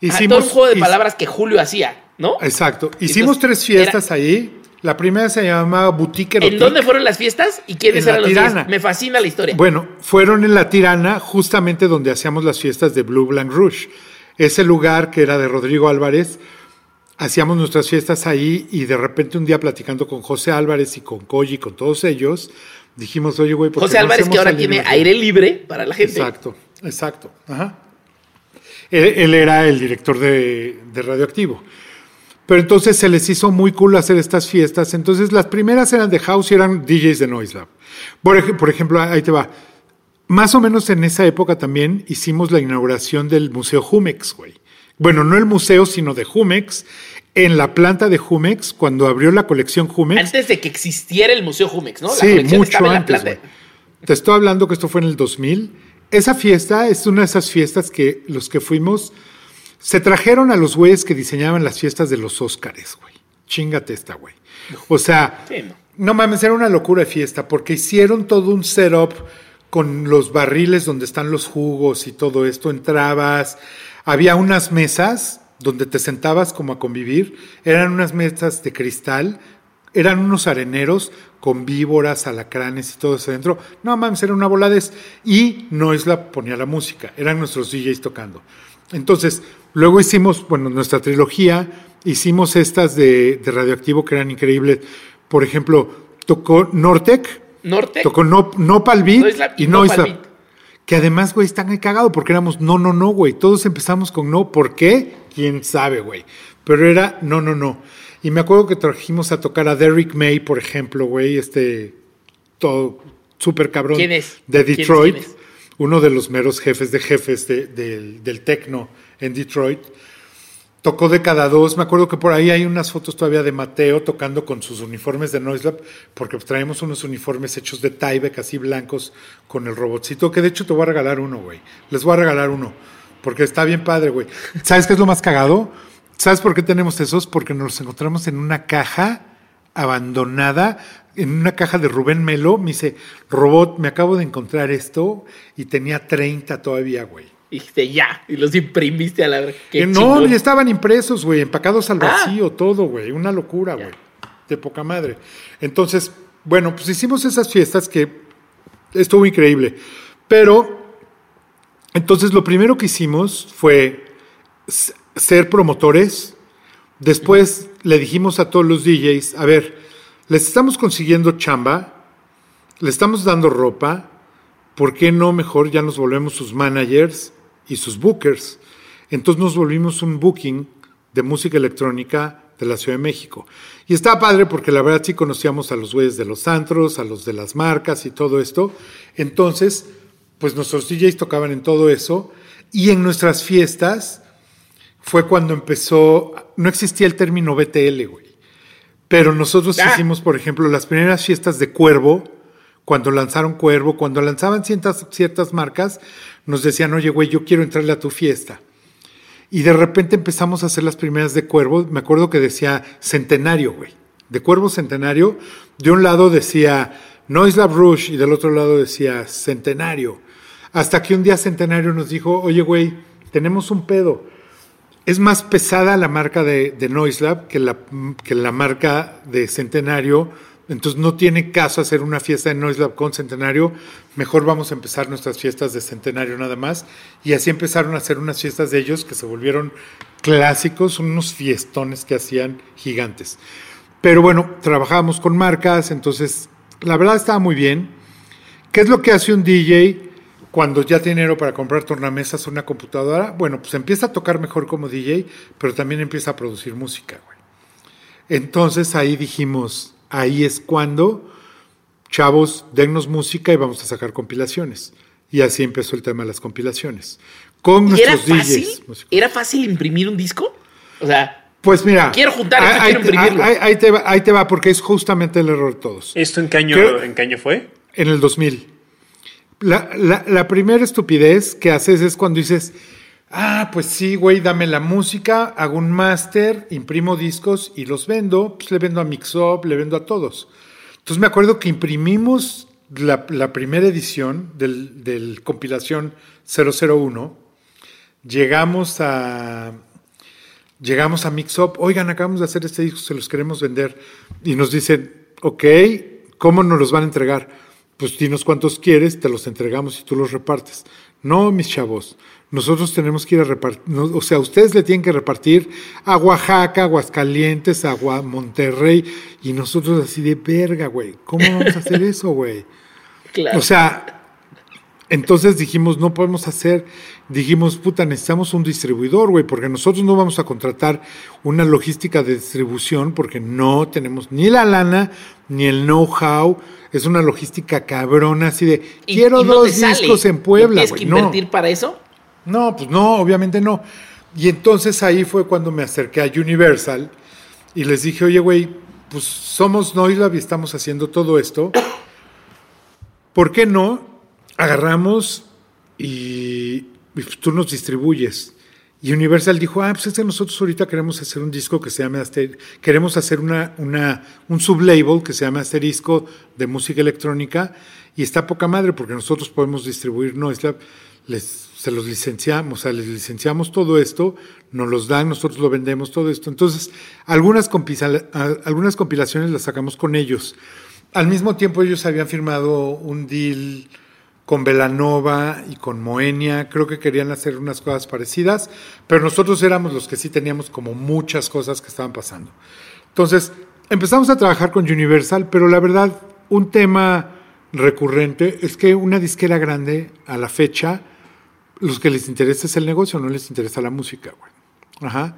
Ajá, todo un juego de palabras que Julio hacía, ¿no? Exacto. Hicimos Entonces, tres fiestas ahí. La primera se llamaba Boutique ¿En Erotique. dónde fueron las fiestas y quiénes En la eran los Tirana. días? Me fascina la historia. Bueno, fueron en La Tirana, justamente donde hacíamos las fiestas de Blue Blanc Rouge. Ese lugar que era de Rodrigo Álvarez, hacíamos nuestras fiestas ahí y de repente un día platicando con José Álvarez y con Koji y con todos ellos, dijimos, oye, güey, ¿por qué José no Álvarez, que ahora tiene aniversario?" aire libre para la gente. Exacto, exacto. Ajá. Él, él era el director de, de Radioactivo. Pero entonces se les hizo muy cool hacer estas fiestas. Entonces las primeras eran de House y eran DJs de Noise Lab. Por, ej- por ejemplo, ahí te va. Más o menos en esa época también hicimos la inauguración del Museo Jumex, güey. Bueno, no el museo, sino de Jumex. En la planta de Jumex, cuando abrió la colección Jumex. Antes de que existiera el Museo Jumex, ¿no? La Sí, mucho la antes. Te estoy hablando que esto fue en el 2000. Esa fiesta es una de esas fiestas que los que fuimos se trajeron a los güeyes que diseñaban las fiestas de los Óscares, güey. Chingate esta, güey. O sea, Sí, no. no mames, era una locura de fiesta porque hicieron todo un setup con los barriles donde están los jugos y todo esto. Entrabas, había unas mesas donde te sentabas como a convivir. Eran unas mesas de cristal, eran unos areneros con víboras, alacranes y todo eso adentro. No mames, era una voladez. Y Noisla ponía la música, eran nuestros DJs tocando. Entonces, luego hicimos, bueno, nuestra trilogía, hicimos estas de, de radioactivo que eran increíbles. Por ejemplo, tocó Nortec, Norte. tocó no, Beat Noislab y. Beat. Que además, güey, están ahí cagado porque éramos no, no, no, güey. Todos empezamos con no. ¿Por qué? Quién sabe, güey. Pero era no, no, no. Y me acuerdo que trajimos a tocar a Derrick May, por ejemplo, güey, este todo súper cabrón. ¿Quién es? De ¿Quién es? Detroit. ¿Quién es? Uno de los meros jefes de jefes de- del, del tecno en Detroit. tocó de cada dos. Me acuerdo que por ahí hay unas fotos todavía de Mateo tocando con sus uniformes de Noiselab, porque traemos unos uniformes hechos de Tyvek, así blancos, con el robotcito, que de hecho te voy a regalar uno, güey. Les voy a regalar uno, porque está bien padre, güey. ¿Sabes qué es lo más cagado? ¿Sabes por qué tenemos esos? Porque nos encontramos en una caja abandonada, en una caja de Rubén Melo. Me dice, robot, me acabo de encontrar esto y tenía 30 todavía, güey. Y dijiste, ya, y los imprimiste a la verdad. Eh, no, ya estaban impresos, güey, empacados al ah. vacío, todo, güey. Una locura, güey. De poca madre. Entonces, bueno, pues hicimos esas fiestas que estuvo increíble. Pero, entonces lo primero que hicimos fue ser promotores. Después le dijimos a todos los DJs, a ver, les estamos consiguiendo chamba, le estamos dando ropa, ¿por qué no mejor ya nos volvemos sus managers y sus bookers? Entonces nos volvimos un booking de música electrónica de la Ciudad de México. Y estaba padre porque la verdad sí conocíamos a los güeyes de los antros, a los de las marcas y todo esto. Entonces, pues nuestros DJs tocaban en todo eso. Y en nuestras fiestas fue cuando empezó, no existía el término BTL, güey. Pero nosotros ah. hicimos, por ejemplo, las primeras fiestas de Cuervo, cuando lanzaron Cuervo, cuando lanzaban ciertas, ciertas marcas, nos decían, oye, güey, yo quiero entrarle a tu fiesta. Y de repente empezamos a hacer las primeras de Cuervo. Me acuerdo que decía Centenario, güey. De Cuervo Centenario. De un lado decía Noislab Rush y del otro lado decía Centenario. Hasta que un día Centenario nos dijo, oye, güey, tenemos un pedo es más pesada la marca de, de Noiselab que la, que la marca de Centenario. Entonces no tiene caso hacer una fiesta de Noiselab con Centenario. Mejor vamos a empezar nuestras fiestas de Centenario nada más. Y así empezaron a hacer unas fiestas de ellos que se volvieron clásicos, unos fiestones que hacían gigantes. Pero bueno, trabajábamos con marcas, entonces la verdad estaba muy bien. ¿Qué es lo que hace un DJ? cuando ya tiene dinero para comprar tornamesas o una computadora, bueno, pues empieza a tocar mejor como DJ, pero también empieza a producir música, güey. Entonces ahí dijimos, ahí es cuando, chavos, dennos música y vamos a sacar compilaciones. Y así empezó el tema de las compilaciones. Con nuestros era fácil? ¿Era fácil imprimir un disco? O sea, pues mira, quiero juntar esto, ahí, quiero imprimirlo. Ahí, te va, ahí, te va, porque es justamente el error de todos. ¿Esto en qué año, ¿en qué año fue? En el 2000. La, primera estupidez que haces es cuando dices, ah, pues sí, güey, dame la música, hago un máster, imprimo discos y los vendo, pues le vendo a Mixup, le vendo a todos. Entonces me acuerdo que imprimimos la, primera edición del, del, compilación 001, llegamos a, llegamos a Mixup, oigan, acabamos de hacer este disco, se los queremos vender, y nos dicen, ok, ¿cómo nos los van a entregar? pues dinos cuántos quieres, te los entregamos y tú los repartes. No, mis chavos, nosotros tenemos que ir a repartir, o sea, ustedes le tienen que repartir a Oaxaca, Aguascalientes, a Monterrey, y nosotros así de verga, güey, ¿cómo vamos a hacer eso, güey? Claro. O sea, entonces dijimos, no podemos hacer, dijimos, puta, necesitamos un distribuidor, güey, porque nosotros no vamos a contratar una logística de distribución porque no tenemos ni la lana ni el know-how. Es una logística cabrona, así de, quiero dos discos en Puebla, ¿Tienes que invertir para eso? No, pues no, obviamente no. Y entonces ahí fue cuando me acerqué a Universal y les dije, oye, güey, pues somos Noislab y estamos haciendo todo esto. ¿Por qué no agarramos y, tú nos distribuyes. Y Universal dijo, ah, pues es que nosotros ahorita queremos hacer un disco que se llama queremos hacer una, una, un sublabel que se llama Asterisco de música electrónica y está poca madre porque nosotros podemos distribuir, no, es les, se los licenciamos, o sea, les licenciamos todo esto, nos los dan, nosotros lo vendemos, todo esto. Entonces, algunas, algunas compilaciones las sacamos con ellos. Al mismo tiempo ellos habían firmado un deal con Velanova y con Moenia, creo que querían hacer unas cosas parecidas, pero nosotros éramos los que sí teníamos como muchas cosas que estaban pasando. Entonces, empezamos a trabajar con Universal, pero la verdad, un tema recurrente es que una disquera grande a la fecha, los que les interesa es el negocio, no les interesa la música, güey. Ajá.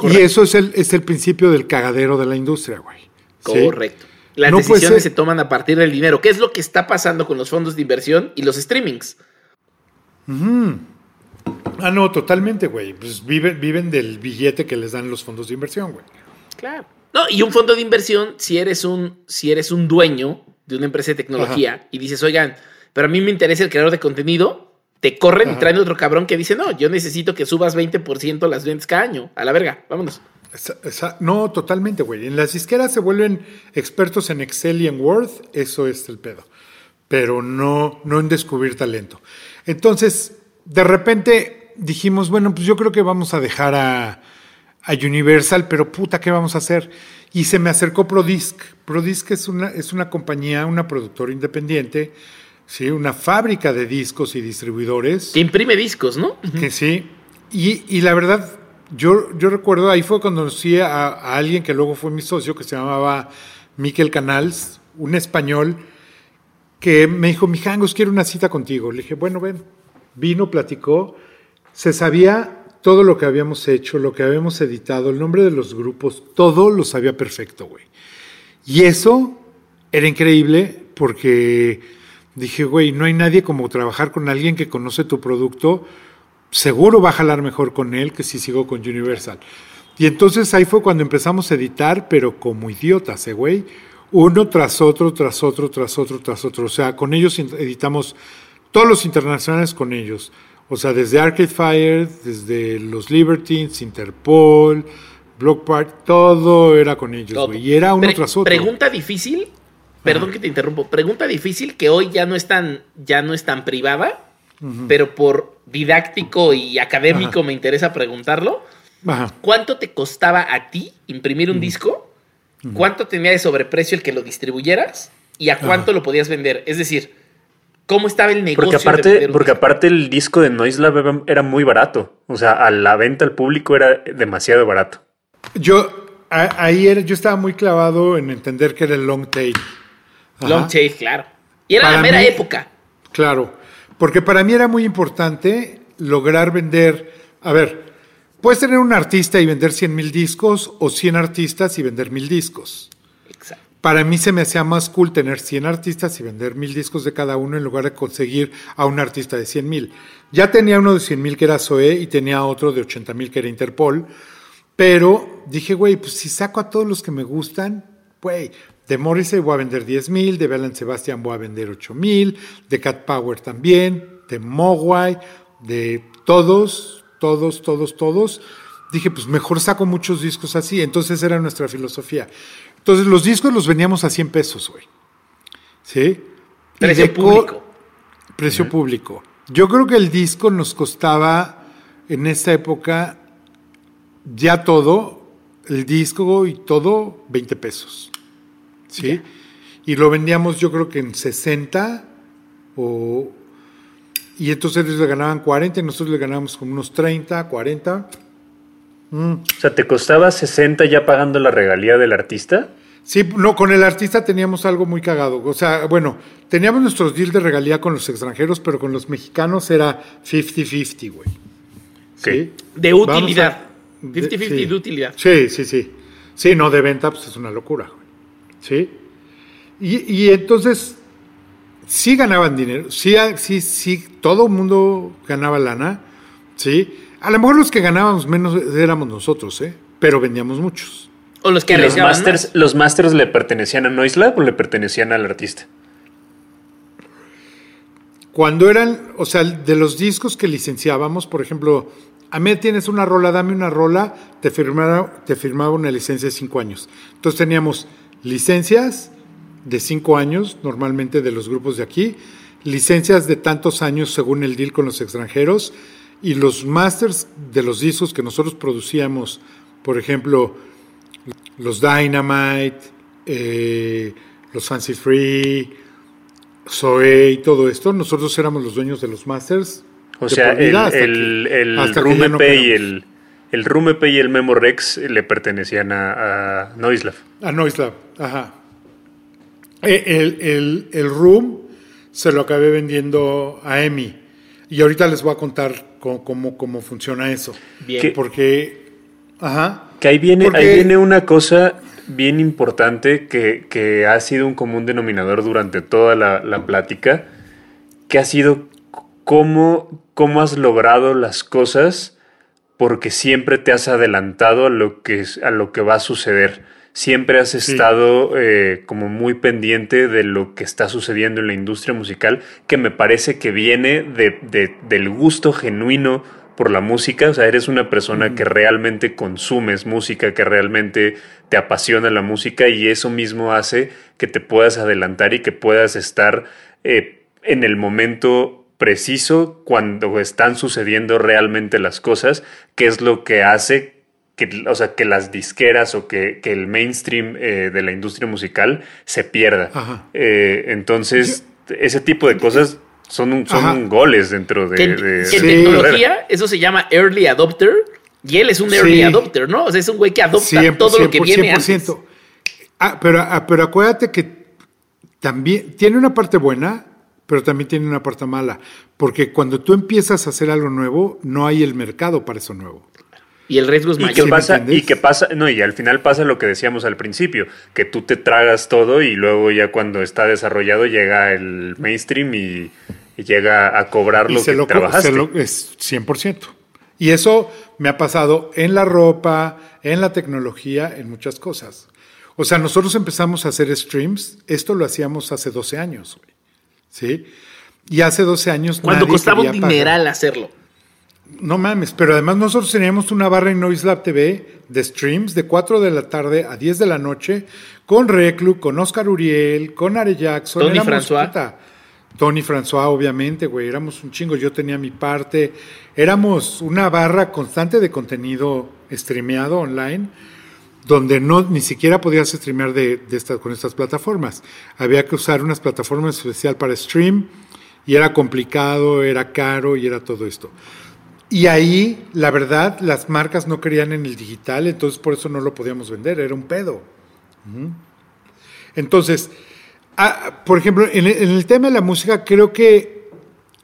Y eso es el, es el principio del cagadero de la industria, güey. Correcto. Las decisiones se toman a partir del dinero. ¿Qué es lo que está pasando con los fondos de inversión y los streamings? Ah, no, totalmente, güey. Pues viven, viven del billete que les dan los fondos de inversión, güey. Claro. No, y un fondo de inversión, si eres un, si eres un dueño de una empresa de tecnología y dices, oigan, pero a mí me interesa el creador de contenido, te corren y Ajá. traen otro cabrón que dice, no, yo necesito que subas 20% las ventas cada año. A la verga, vámonos. Esa- esa- no, totalmente, güey. En las disqueras se vuelven expertos en Excel y en Word, eso es el pedo. Pero no, no en descubrir talento. Entonces, de repente dijimos, bueno, pues yo creo que vamos a dejar a, a Universal, pero puta, ¿qué vamos a hacer? Y se me acercó Prodisc. Prodisc es una, es una compañía, una productora independiente, ¿sí? una fábrica de discos y distribuidores. Que imprime discos, ¿no? Que sí. Y, y la verdad, yo, yo recuerdo, ahí fue cuando conocí a, a alguien que luego fue mi socio, que se llamaba Miquel Canals, un español, que me dijo, Mijangos, quiero una cita contigo. Le dije, bueno, ven. Vino, platicó, se sabía todo lo que habíamos hecho, lo que habíamos editado, el nombre de los grupos, todo lo sabía perfecto, güey. Y eso era increíble porque dije, güey, no hay nadie como trabajar con alguien que conoce tu producto, seguro va a jalar mejor con él que si sigo con Universal. Y entonces ahí fue cuando empezamos a editar, pero como idiotas, ¿eh, güey? Uno tras otro, tras otro, tras otro, tras otro. O sea, con ellos editamos todos los internacionales con ellos. O sea, desde Arcade Fire, desde los Libertines, Interpol, Block Party, todo era con ellos, güey. Y era uno Pre- tras otro. Pregunta difícil, perdón que te interrumpo, pregunta difícil que hoy ya no es tan, ya no es tan privada, pero por didáctico y académico me interesa preguntarlo. Ajá. ¿Cuánto te costaba a ti imprimir un disco? ¿Cuánto tenía de sobreprecio el que lo distribuyeras? ¿Y a cuánto lo podías vender? Es decir, ¿cómo estaba el negocio? Porque de aparte, un porque disco? aparte el disco de Noise Lab era- era muy barato. O sea, a la venta al público era demasiado barato. Yo, a- ahí era, yo estaba muy clavado en entender que era el long tail. Ajá. Long tail, claro. Y era la mera mí- época. Claro, porque para mí era muy importante lograr vender, a ver, puedes tener un artista y vender 100 mil discos o 100 artistas y vender mil discos. Exacto. Para mí se me hacía más cool tener 100 artistas y vender mil discos de cada uno en lugar de conseguir a un artista de 100 mil. Ya tenía uno de 100 mil que era Zoé y tenía otro de 80 mil que era Interpol, pero dije, güey, pues si saco a todos los que me gustan, güey, de Morrissey voy a vender 10 mil, de Belen Sebastian voy a vender 8 mil, de Cat Power también, de Mogwai, de todos, todos, todos, todos. Dije, pues mejor saco muchos discos así. Entonces era nuestra filosofía. Entonces los discos los vendíamos a 100 pesos, güey. ¿Sí? Precio de público. Precio público. Yo creo que el disco nos costaba en esa época ya todo, el disco y todo, 20 pesos. ¿Sí? Y lo vendíamos yo creo que en 60 o... Y entonces ellos le ganaban 40 y nosotros le ganábamos como unos 30, 40. O sea, ¿te costaba 60 ya pagando la regalía del artista? Sí, no, con el artista teníamos algo muy cagado. O sea, bueno, teníamos nuestros deals de regalía con los extranjeros, pero con los mexicanos era 50-50, güey. ¿Sí? De utilidad. de- 50-50 sí. de utilidad. Sí, sí, sí. Sí, no, de venta, pues es una locura. ¿Sí? Y, y entonces, sí ganaban dinero, sí, sí, sí, todo el mundo ganaba lana, ¿sí? A lo mejor los que ganábamos menos éramos nosotros, ¿eh? Pero vendíamos muchos. O los que ¿Y los masters, los masters le pertenecían a Noise Lab o le pertenecían al artista? Cuando eran, o sea, de los discos que licenciábamos, por ejemplo, a mí tienes una rola, dame una rola, te firmaba, te firmaba una licencia de cinco años. Entonces teníamos licencias de cinco años, normalmente de los grupos de aquí, licencias de tantos años según el deal con los extranjeros, y los masters de los discos que nosotros producíamos, por ejemplo, los Dynamite, eh, los Fancy Free, Zoe y todo esto, nosotros éramos los dueños de los masters. O sea, el, hasta el, que- el hasta no EP y el, el y el Memo Rex le pertenecían a, a Noise Lab. A Noislab, ajá. Eh, El, el, el Room se lo acabé vendiendo a Emi. Y ahorita les voy a contar cómo, cómo, cómo funciona eso. Bien. Porque, ajá. Que ahí viene, Porque- ahí viene una cosa bien importante que, que ha sido un común denominador durante toda la, la plática, que ha sido cómo, cómo has logrado las cosas porque siempre te has adelantado a lo que, a lo que va a suceder. Siempre has estado eh, como muy pendiente de lo que está sucediendo en la industria musical, que me parece que viene de, del gusto genuino por la música, o sea, eres una persona que realmente consumes música, que realmente te apasiona la música y eso mismo hace que te puedas adelantar y que puedas estar eh, en el momento preciso cuando están sucediendo realmente las cosas, que es lo que hace que, o sea, que las disqueras o que, el mainstream eh, de la industria musical se pierda. Eh, entonces, ese tipo de cosas son, son goles dentro de... en tecnología eso se llama early adopter y él es un early adopter, ¿no? O sea, es un güey que adopta todo lo que viene antes. Ah, pero, ah, pero acuérdate que también tiene una parte buena, pero también tiene una parte mala, porque cuando tú empiezas a hacer algo nuevo, no hay el mercado para eso nuevo. Y el riesgo es mayor. ¿Y qué pasa? Y qué pasa, no, y al final pasa lo que decíamos al principio, que tú te tragas todo y luego ya cuando está desarrollado llega el mainstream y, llega a cobrar lo que lo, trabajaste. es 100%. Y eso me ha pasado en la ropa, en la tecnología, en muchas cosas. O sea, nosotros empezamos a hacer streams, esto lo hacíamos hace 12 años, ¿sí? Y hace 12 años... Cuando costaba un dineral hacerlo. No mames, pero además nosotros teníamos una barra en Noise Lab TV de streams de 4 de la tarde a 10 de la noche con Reclu, con Oscar Uriel, con Are Jackson. Tony François. Tony François, obviamente, güey, éramos un chingo, yo tenía mi parte. Éramos una barra constante de contenido streameado online donde no ni siquiera podías streamear de, de con estas plataformas. Había que usar unas plataformas especial para stream y era complicado, era caro y era todo esto. Y ahí, la verdad, las marcas no querían en el digital, entonces por eso no lo podíamos vender, era un pedo. Entonces, ah, por ejemplo, en el, tema de la música, creo que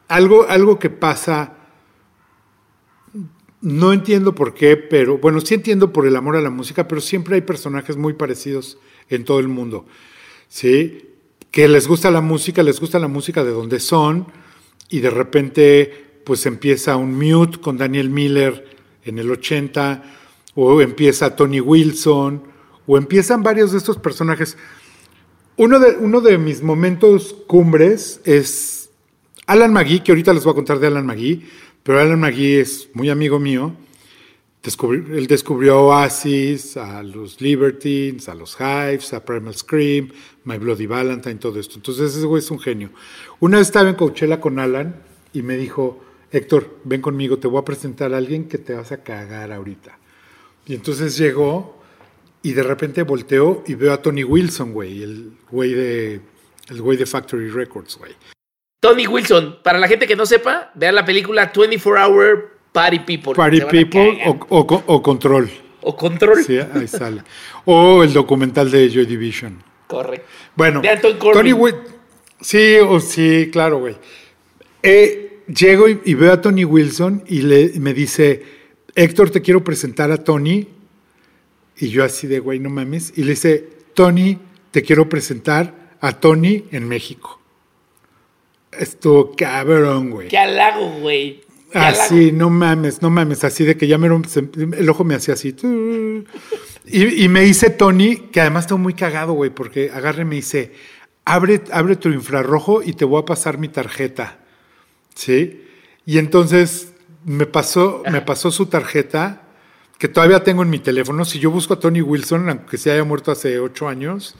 algo, algo que pasa, no entiendo por qué, pero bueno, sí entiendo por el amor a la música, pero siempre hay personajes muy parecidos en todo el mundo, ¿sí? Que les gusta la música, les gusta la música de donde son, y de repente pues empieza un Mute con Daniel Miller en el 80, o empieza Tony Wilson, o empiezan varios de estos personajes. Uno de, uno de mis momentos cumbres es Alan McGee, que ahorita les voy a contar de Alan McGee, pero Alan McGee es muy amigo mío. él descubrió Oasis, a los Libertines, a los Hives, a Primal Scream, My Bloody Valentine, todo esto. Entonces ese güey es un genio. Una vez estaba en Coachella con Alan y me dijo, Héctor, ven conmigo, te voy a presentar a alguien que te vas a cagar ahorita. Y entonces llegó y de repente volteó y veo a Tony Wilson, güey, el güey de, el güey de Factory Records, güey. Tony Wilson, para la gente que no sepa, vean la película 24 Hour Party People. Party People o, Control. O Control. Sí, ahí sale. o el documental de Joy Division. Correcto. Bueno, Tony Wilson. Sí, o sí, claro, güey. Eh, llego y, veo a Tony Wilson y le, me dice, Héctor, te quiero presentar a Tony. Y yo así de, güey, no mames. Y le dice, Tony, te quiero presentar a Tony en México. Esto cabrón, güey. Qué halago, güey. Así, no mames, no mames, así de que ya me, el ojo me hacía así. Y, me dice Tony, que además está muy cagado, güey, porque agarre y me dice, abre, abre tu infrarrojo y te voy a pasar mi tarjeta. ¿Sí? Y entonces me pasó, me pasó su tarjeta, que todavía tengo en mi teléfono. Si yo busco a Tony Wilson, aunque se haya muerto hace ocho años,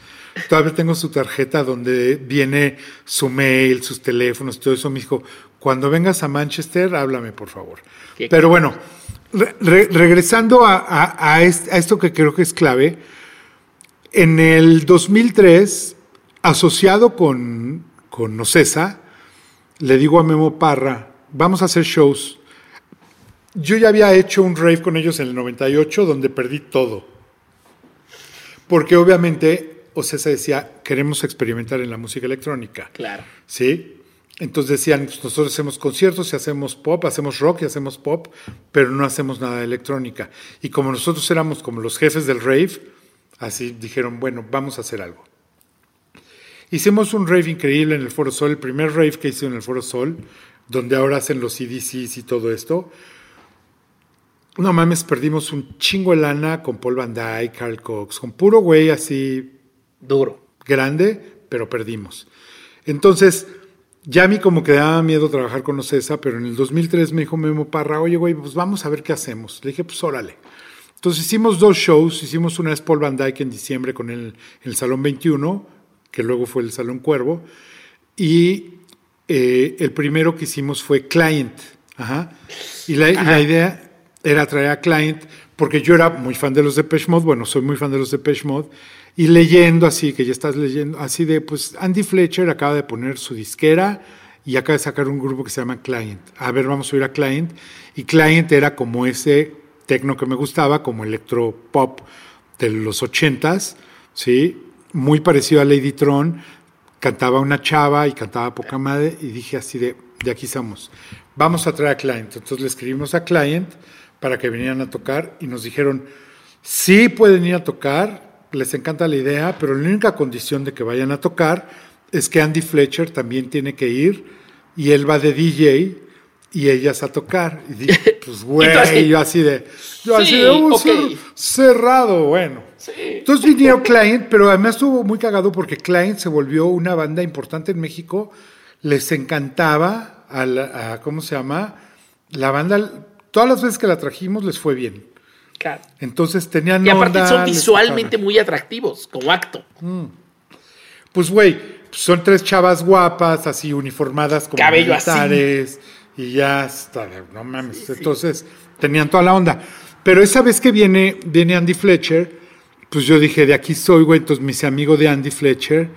todavía tengo su tarjeta donde viene su mail, sus teléfonos, todo eso. Me dijo, cuando vengas a Manchester, háblame, por favor. Pero bueno, regresando a, esto que creo que es clave, en el 2003, asociado con, con Nocesa, le digo a Memo Parra, vamos a hacer shows. Yo ya había hecho un rave con ellos en el 98 donde perdí todo. Porque obviamente Ocesa decía, queremos experimentar en la música electrónica. Claro. ¿Sí? Entonces decían, pues nosotros hacemos conciertos y hacemos pop, hacemos rock y hacemos pop, pero no hacemos nada de electrónica. Y como nosotros éramos como los jefes del rave, así dijeron, bueno, vamos a hacer algo. Hicimos un rave increíble en el Foro Sol, el primer rave que hice en el Foro Sol, donde ahora hacen los CDCs y todo esto. No mames, perdimos un chingo de lana con Paul Van Dyke, Carl Cox, con puro güey así Duro. grande, pero perdimos. Entonces, ya a mí como que daba miedo trabajar con Ocesa, pero en el 2003 me dijo Memo Parra, oye, güey, pues vamos a ver qué hacemos. Le dije, pues órale. Entonces hicimos dos shows, hicimos una vez Paul Van Dyke en diciembre con el, el Salón 21, que luego fue el Salón Cuervo, y eh, el primero que hicimos fue Client. Ajá. Y la, y la idea era traer a Client, porque yo era muy fan de los Depeche Mode, bueno, soy muy fan de los Depeche Mode, y leyendo así, que ya estás leyendo, así de, pues Andy Fletcher acaba de poner su disquera y acaba de sacar un grupo que se llama Client. A ver, vamos a ir a Client. Y Client era como ese tecno que me gustaba, como electro pop de los ochentas, ¿sí? Muy parecido a Lady Tron. Cantaba una chava y cantaba poca madre y dije así de, de aquí somos. Vamos a traer a Client. Entonces le escribimos a Client para que vinieran a tocar y nos dijeron, sí pueden ir a tocar, les encanta la idea, pero la única condición de que vayan a tocar es que Andy Fletcher también tiene que ir y él va de DJ y ellas a tocar. Y dije, pues güey, yo así de, yo así Sí, de, "Uh, cer- cerrado, bueno. Entonces vinieron Client, pero además estuvo muy cagado porque Client se volvió una banda importante en México. Les encantaba a, la- a- ¿cómo se llama? La banda, todas las veces que la trajimos les fue bien. Claro. Entonces tenían Y aparte onda, son visualmente muy atractivos, como acto. Pues güey, son tres chavas guapas, así uniformadas como Cabello así. y ya está, no mames. Entonces tenían toda la onda. Pero esa vez que viene, viene Andy Fletcher, pues yo dije, de aquí soy, güey, entonces me hice amigo de Andy Fletcher.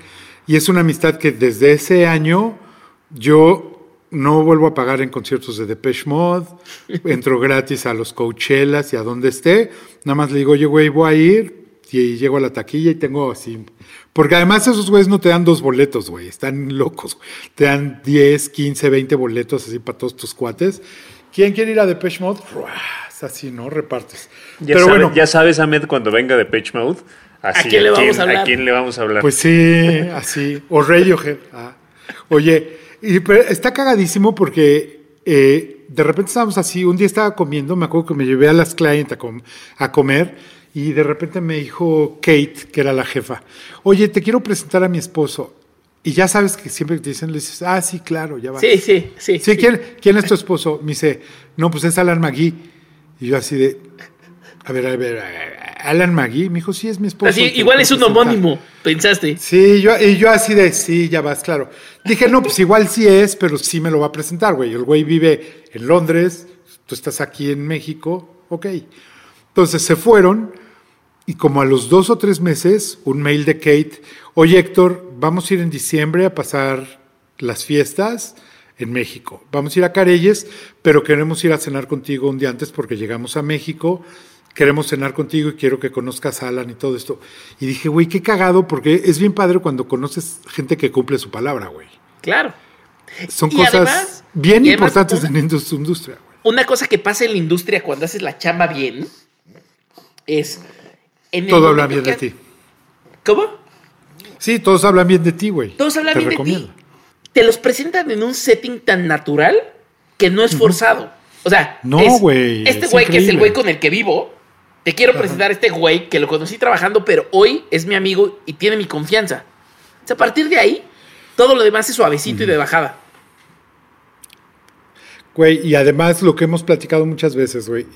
Y es una amistad que desde ese año yo no vuelvo a pagar en conciertos de Depeche Mode, entro gratis a los Coachellas y a donde esté, nada más le digo, oye, güey, voy a ir y llego a la taquilla y tengo así... Porque además esos güeyes no te dan dos boletos, güey, están locos, güey. Te dan 10, 15, 20 boletos así para todos tus cuates. ¿Quién quiere ir a Depeche Mode? Ruas, Así, ¿no? Repartes. Ya, Pero sabe- bueno, ya sabes, Ahmed, cuando venga de Pitch Mode. Así, ¿A quién le vamos a hablar? ¿A quién le vamos a hablar? Pues sí, así. O Radiohead. Ah. Oye, y, pero está cagadísimo porque eh, de repente estábamos así. Un día estaba comiendo, me acuerdo que me llevé a las clientes a, com- a comer y de repente me dijo Kate, que era la jefa, oye, te quiero presentar a mi esposo. Y ya sabes que siempre que te dicen, le dices, ah, sí, claro, ya va. Sí, sí, sí. Sí, ¿quién, quién es tu esposo? Me dice, no, pues es Alan McGee. Y yo así de, a ver, a ver, Alan McGee. Me dijo, sí, es mi esposo. Así, te igual es un presentar". homónimo, pensaste. Sí, yo, y yo así de, sí, ya vas, claro. Dije, no, pues igual sí es, pero sí me lo va a presentar, güey. El güey vive en Londres, tú estás aquí en México, ok. Entonces se fueron y como a los dos o tres meses, un mail de Kate, oye Héctor, vamos a ir en diciembre a pasar las fiestas en México. Vamos a ir a Careyes, pero queremos ir a cenar contigo un día antes porque llegamos a México. Queremos cenar contigo y quiero que conozcas a Alan y todo esto. Y dije, güey, qué cagado, porque es bien padre cuando conoces gente que cumple su palabra, güey. Claro. Son Y cosas además- bien además importantes un- en industria, güey. Una cosa que pasa en la industria cuando haces la chamba bien es. En el Todo habla bien de que- ti. ¿Cómo? Sí, todos hablan bien de ti, güey. Todos hablan Te bien recomiendo. de ti. Te los presentan en un setting tan natural que no es forzado. O sea, No, es, güey, Este es güey que es el güey con el que vivo, te quiero presentar a este güey que lo conocí trabajando, pero hoy es mi amigo y tiene mi confianza. O sea, a partir de ahí, todo lo demás es suavecito y de bajada. Güey, y además lo que hemos platicado muchas veces, güey,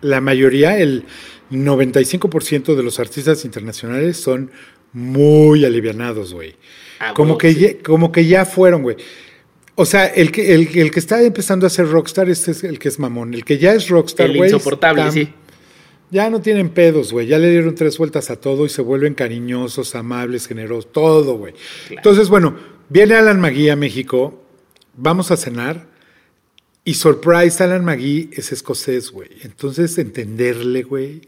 la mayoría, el 95% de los artistas internacionales son muy alivianados, güey. Ah, como, que sí. ya, como que ya fueron, güey. O sea, el que, el, el que está empezando a ser rockstar este es el que es mamón. El que ya es rockstar, El güey. insoportable, está- sí. Ya no tienen pedos, güey. Ya le dieron tres vueltas a todo y se vuelven cariñosos, amables, generosos, todo, güey. Entonces, bueno, viene Alan McGee a México, vamos a cenar y surprise, Alan McGee es escocés, güey. Entonces, entenderle, güey,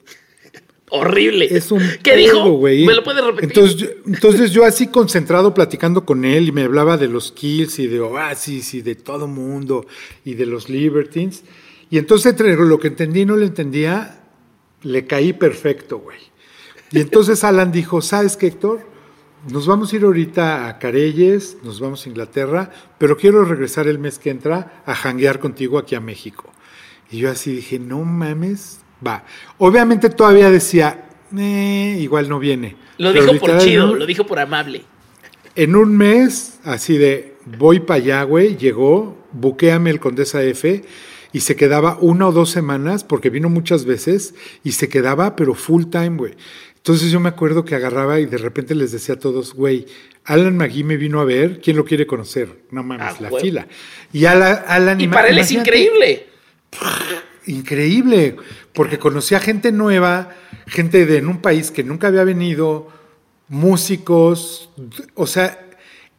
Horrible. es un ¿Qué pedo, dijo? ¿Me lo puedes repetir? Entonces yo, entonces yo así concentrado platicando con él y me hablaba de los Kills y de Oasis y de todo mundo y de los Libertines. Y entonces entre lo que entendí y no le entendía, le caí perfecto, güey. Y entonces Alan dijo, ¿sabes qué, Héctor? nos vamos a ir ahorita a Careyes, nos vamos a Inglaterra, pero quiero regresar el mes que entra a janguear contigo aquí a México. Y yo así dije, no mames, va. Obviamente todavía decía, eh, igual no viene. Lo Pero dijo por chido, un- lo dijo por amable. En un mes, así de, voy para allá, güey, llegó, buquéame el Condesa F y se quedaba una o dos semanas, porque vino muchas veces, y se quedaba, pero full time, güey. Entonces yo me acuerdo que agarraba y de repente les decía a todos, güey, Alan McGee me vino a ver, ¿quién lo quiere conocer? No mames, Ah, la güey. fila. Y Alan, Alan Y para él es increíble. increíble, porque conocía gente nueva, gente de en un país que nunca había venido, músicos, o sea,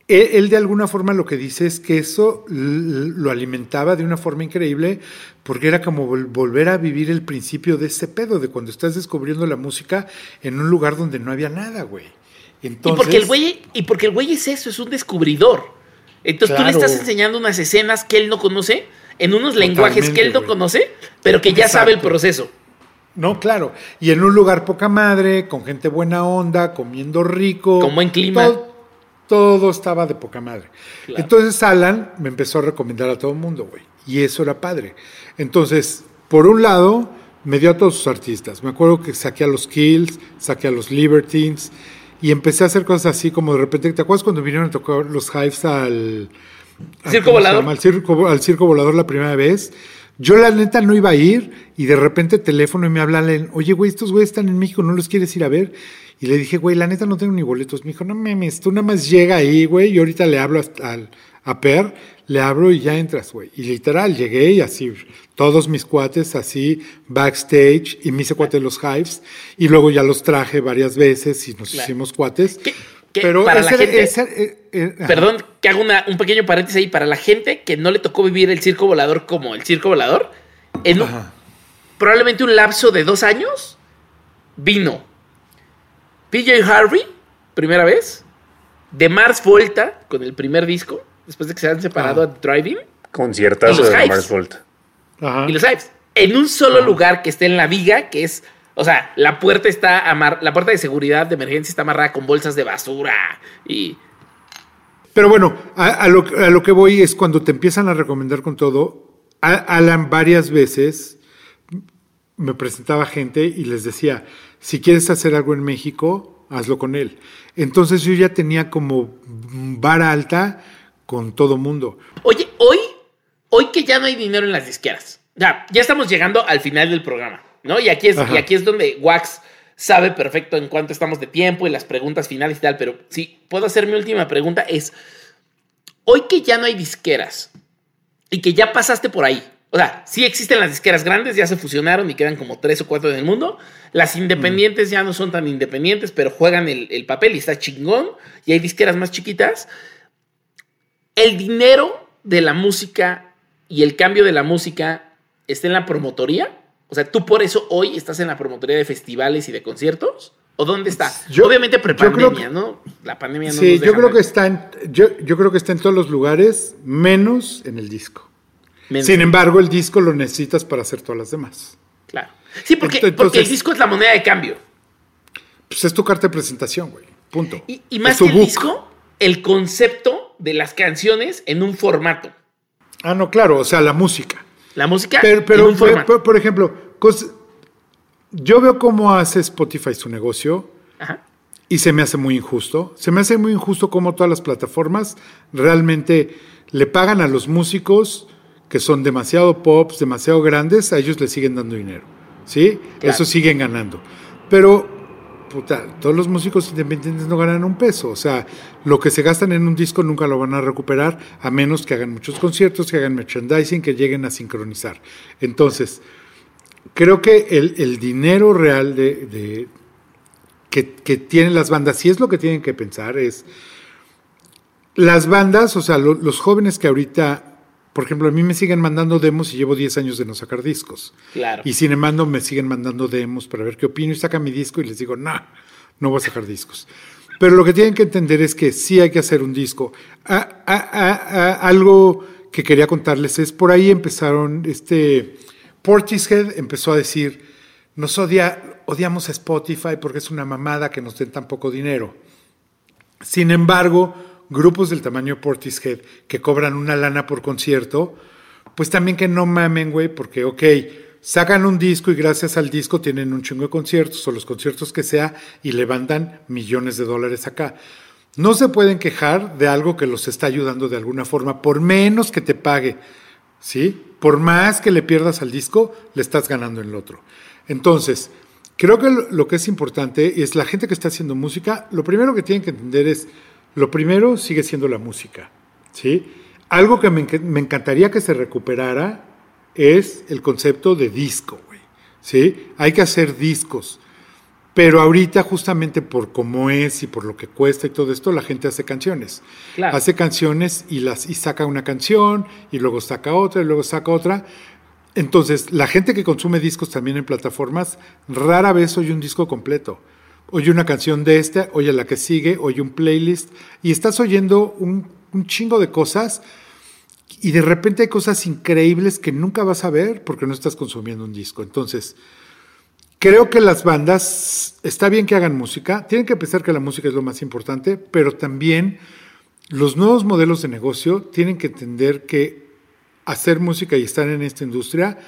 él, él de alguna forma lo que dice es que eso lo alimentaba de una forma increíble, porque era como vol- volver a vivir el principio de ese pedo, de cuando estás descubriendo la música en un lugar donde no había nada, güey. Y Entonces, porque el güey, y porque el güey es eso, es un descubridor. Entonces tú le estás enseñando unas escenas que él no conoce, en unos lenguajes que él no conoce, pero que ya sabe el proceso. No, claro. Y en un lugar poca madre, con gente buena onda, comiendo rico. Con buen clima. Todo, todo estaba de poca madre. Claro. Entonces Alan me empezó a recomendar a todo el mundo, güey. Y eso era padre. Entonces, por un lado, me dio a todos sus artistas. Me acuerdo que saqué a los Kills, saqué a los Libertines. Y empecé a hacer cosas así como de repente, ¿te acuerdas cuando vinieron a tocar los Hives al... al- Circo ¿cómo se Volador. Al circo, al circo volador la primera vez. Yo la neta no iba a ir y de repente teléfono y me hablan, oye güey, estos güeyes están en México, ¿no los quieres ir a ver? Y le dije, güey, la neta no tengo ni boletos. Me dijo, no memes, tú nada más llega ahí, güey, y ahorita le hablo hasta al- a Per, le hablo y ya entras, güey. Y literal, llegué y así, todos mis cuates así, backstage, y me hice cuate de los Hives, y luego ya los traje varias veces y nos Claro. hicimos cuates. Que- que Pero para la gente- ese- eh, eh. Perdón que una- un pequeño paréntesis ahí para la gente que no le tocó vivir el circo volador como el circo volador. En un- probablemente un lapso de dos años vino PJ Harvey, primera vez, de Mars Volta con el primer disco, después de que se han separado Ah. a Driving, Conciertazo Y los de Hives. Mars Volta. Ajá. y los Hives. En un solo lugar que esté en la viga, que es, o sea, la puerta está amar la puerta de seguridad de emergencia está amarrada con bolsas de basura y Pero bueno, a, a lo, a lo que voy es cuando te empiezan a recomendar con todo. A- Alan varias veces me presentaba gente y les decía, si quieres hacer algo en México, hazlo con él. Entonces yo ya tenía como vara alta con todo mundo. Oye, hoy, hoy que ya no hay dinero en las disqueras. Ya, ya estamos llegando al final del programa, ¿no? Y aquí es, Ajá. y aquí es donde Wax sabe perfecto en cuánto estamos de tiempo y las preguntas finales y tal. Pero si puedo hacer mi última pregunta es: hoy que ya no hay disqueras y que ya pasaste por ahí. O sea, sí existen las disqueras grandes, ya se fusionaron y quedan como tres o cuatro en el mundo. Las independientes ya no son tan independientes, pero juegan el, el papel y está chingón. Y hay disqueras más chiquitas el dinero de la música y el cambio de la música está en la promotoría. O sea, tú por eso hoy estás en la promotoría de festivales y de conciertos. ¿O dónde está? Yo- Obviamente yo creo prepandemia, ¿no? La pandemia no sí, nos yo deja creo ver. que está en, yo, yo creo que está en todos los lugares, menos en el disco. Sin embargo, el disco lo necesitas para hacer todas las demás. Claro. Sí, porque, Entonces- porque el disco es la moneda de cambio. Pues es tu carta de presentación, güey. Punto. Y, y más que el book. disco, el concepto de las canciones en un formato. Ah, no, claro, o sea, la música. La música Pero, en pero un por, ejemplo, cos- yo veo cómo hace Spotify su negocio Ajá. y se me hace muy injusto. Se me hace muy injusto cómo todas las plataformas realmente le pagan a los músicos que son demasiado pops, demasiado grandes, a ellos les siguen dando dinero. ¿Sí? Claro. Eso siguen ganando. Pero, puta, todos los músicos independientes no ganan un peso. O sea, lo que se gastan en un disco nunca lo van a recuperar, a menos que hagan muchos conciertos, que hagan merchandising, que lleguen a sincronizar. Entonces, creo que el, dinero real de, que, tienen las bandas, si es lo que tienen que pensar, es las bandas, o sea, lo- los jóvenes que ahorita, por ejemplo, a mí me siguen mandando demos y llevo 10 años de no sacar discos. Claro. Y sin embargo me siguen mandando demos para ver qué opino y saca mi disco y les digo, no, no voy a sacar discos. Pero lo que tienen que entender es que sí hay que hacer un disco. Ah, ah, ah, ah, algo que quería contarles es, por ahí empezaron, este, Portishead empezó a decir, nos odia, odiamos a Spotify porque es una mamada que nos den tan poco dinero. Sin embargo, grupos del tamaño Portishead que cobran una lana por concierto, pues también que no mamen, güey, porque, ok, sacan un disco y gracias al disco tienen un chingo de conciertos o los conciertos que sea y levantan millones de dólares acá. No se pueden quejar de algo que los está ayudando de alguna forma, por menos que te pague, ¿sí? Por más que le pierdas al disco, le estás ganando en el otro. Entonces, creo que lo que es importante es la gente que está haciendo música, lo primero que tienen que entender es, lo primero sigue siendo la música, ¿sí? Algo que me, me encantaría que se recuperara es el concepto de disco, güey, ¿sí? Hay que hacer discos. Pero ahorita, justamente por cómo es y por lo que cuesta y todo esto, la gente hace canciones. Claro. Hace canciones y, las, y saca una canción y luego saca otra y luego saca otra. Entonces, la gente que consume discos también en plataformas, rara vez oye un disco completo. Oye una canción de esta, oye la que sigue, oye un playlist y estás oyendo un, un chingo de cosas y de repente hay cosas increíbles que nunca vas a ver porque no estás consumiendo un disco. Entonces, Creo que las bandas, está bien que hagan música, tienen que pensar que la música es lo más importante, pero también los nuevos modelos de negocio tienen que entender que hacer música y estar en esta industria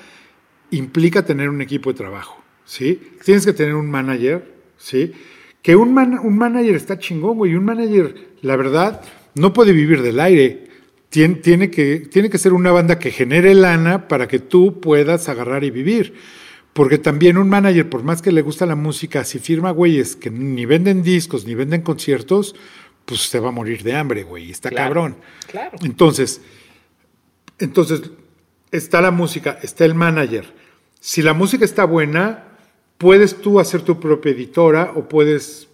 implica tener un equipo de trabajo, ¿sí? Tienes que tener un manager, ¿sí? Que un, man, un manager está chingón, güey, un manager, la verdad, no puede vivir del aire. Tiene, tiene, que, tiene que ser una banda que genere lana para que tú puedas agarrar y vivir. Porque también un manager, por más que le gusta la música, si firma güeyes que ni venden discos ni venden conciertos, pues se va a morir de hambre, güey. Está Claro, cabrón. claro. Entonces, entonces, está la música, está el manager. Si la música está buena, puedes tú hacer tu propia editora o puedes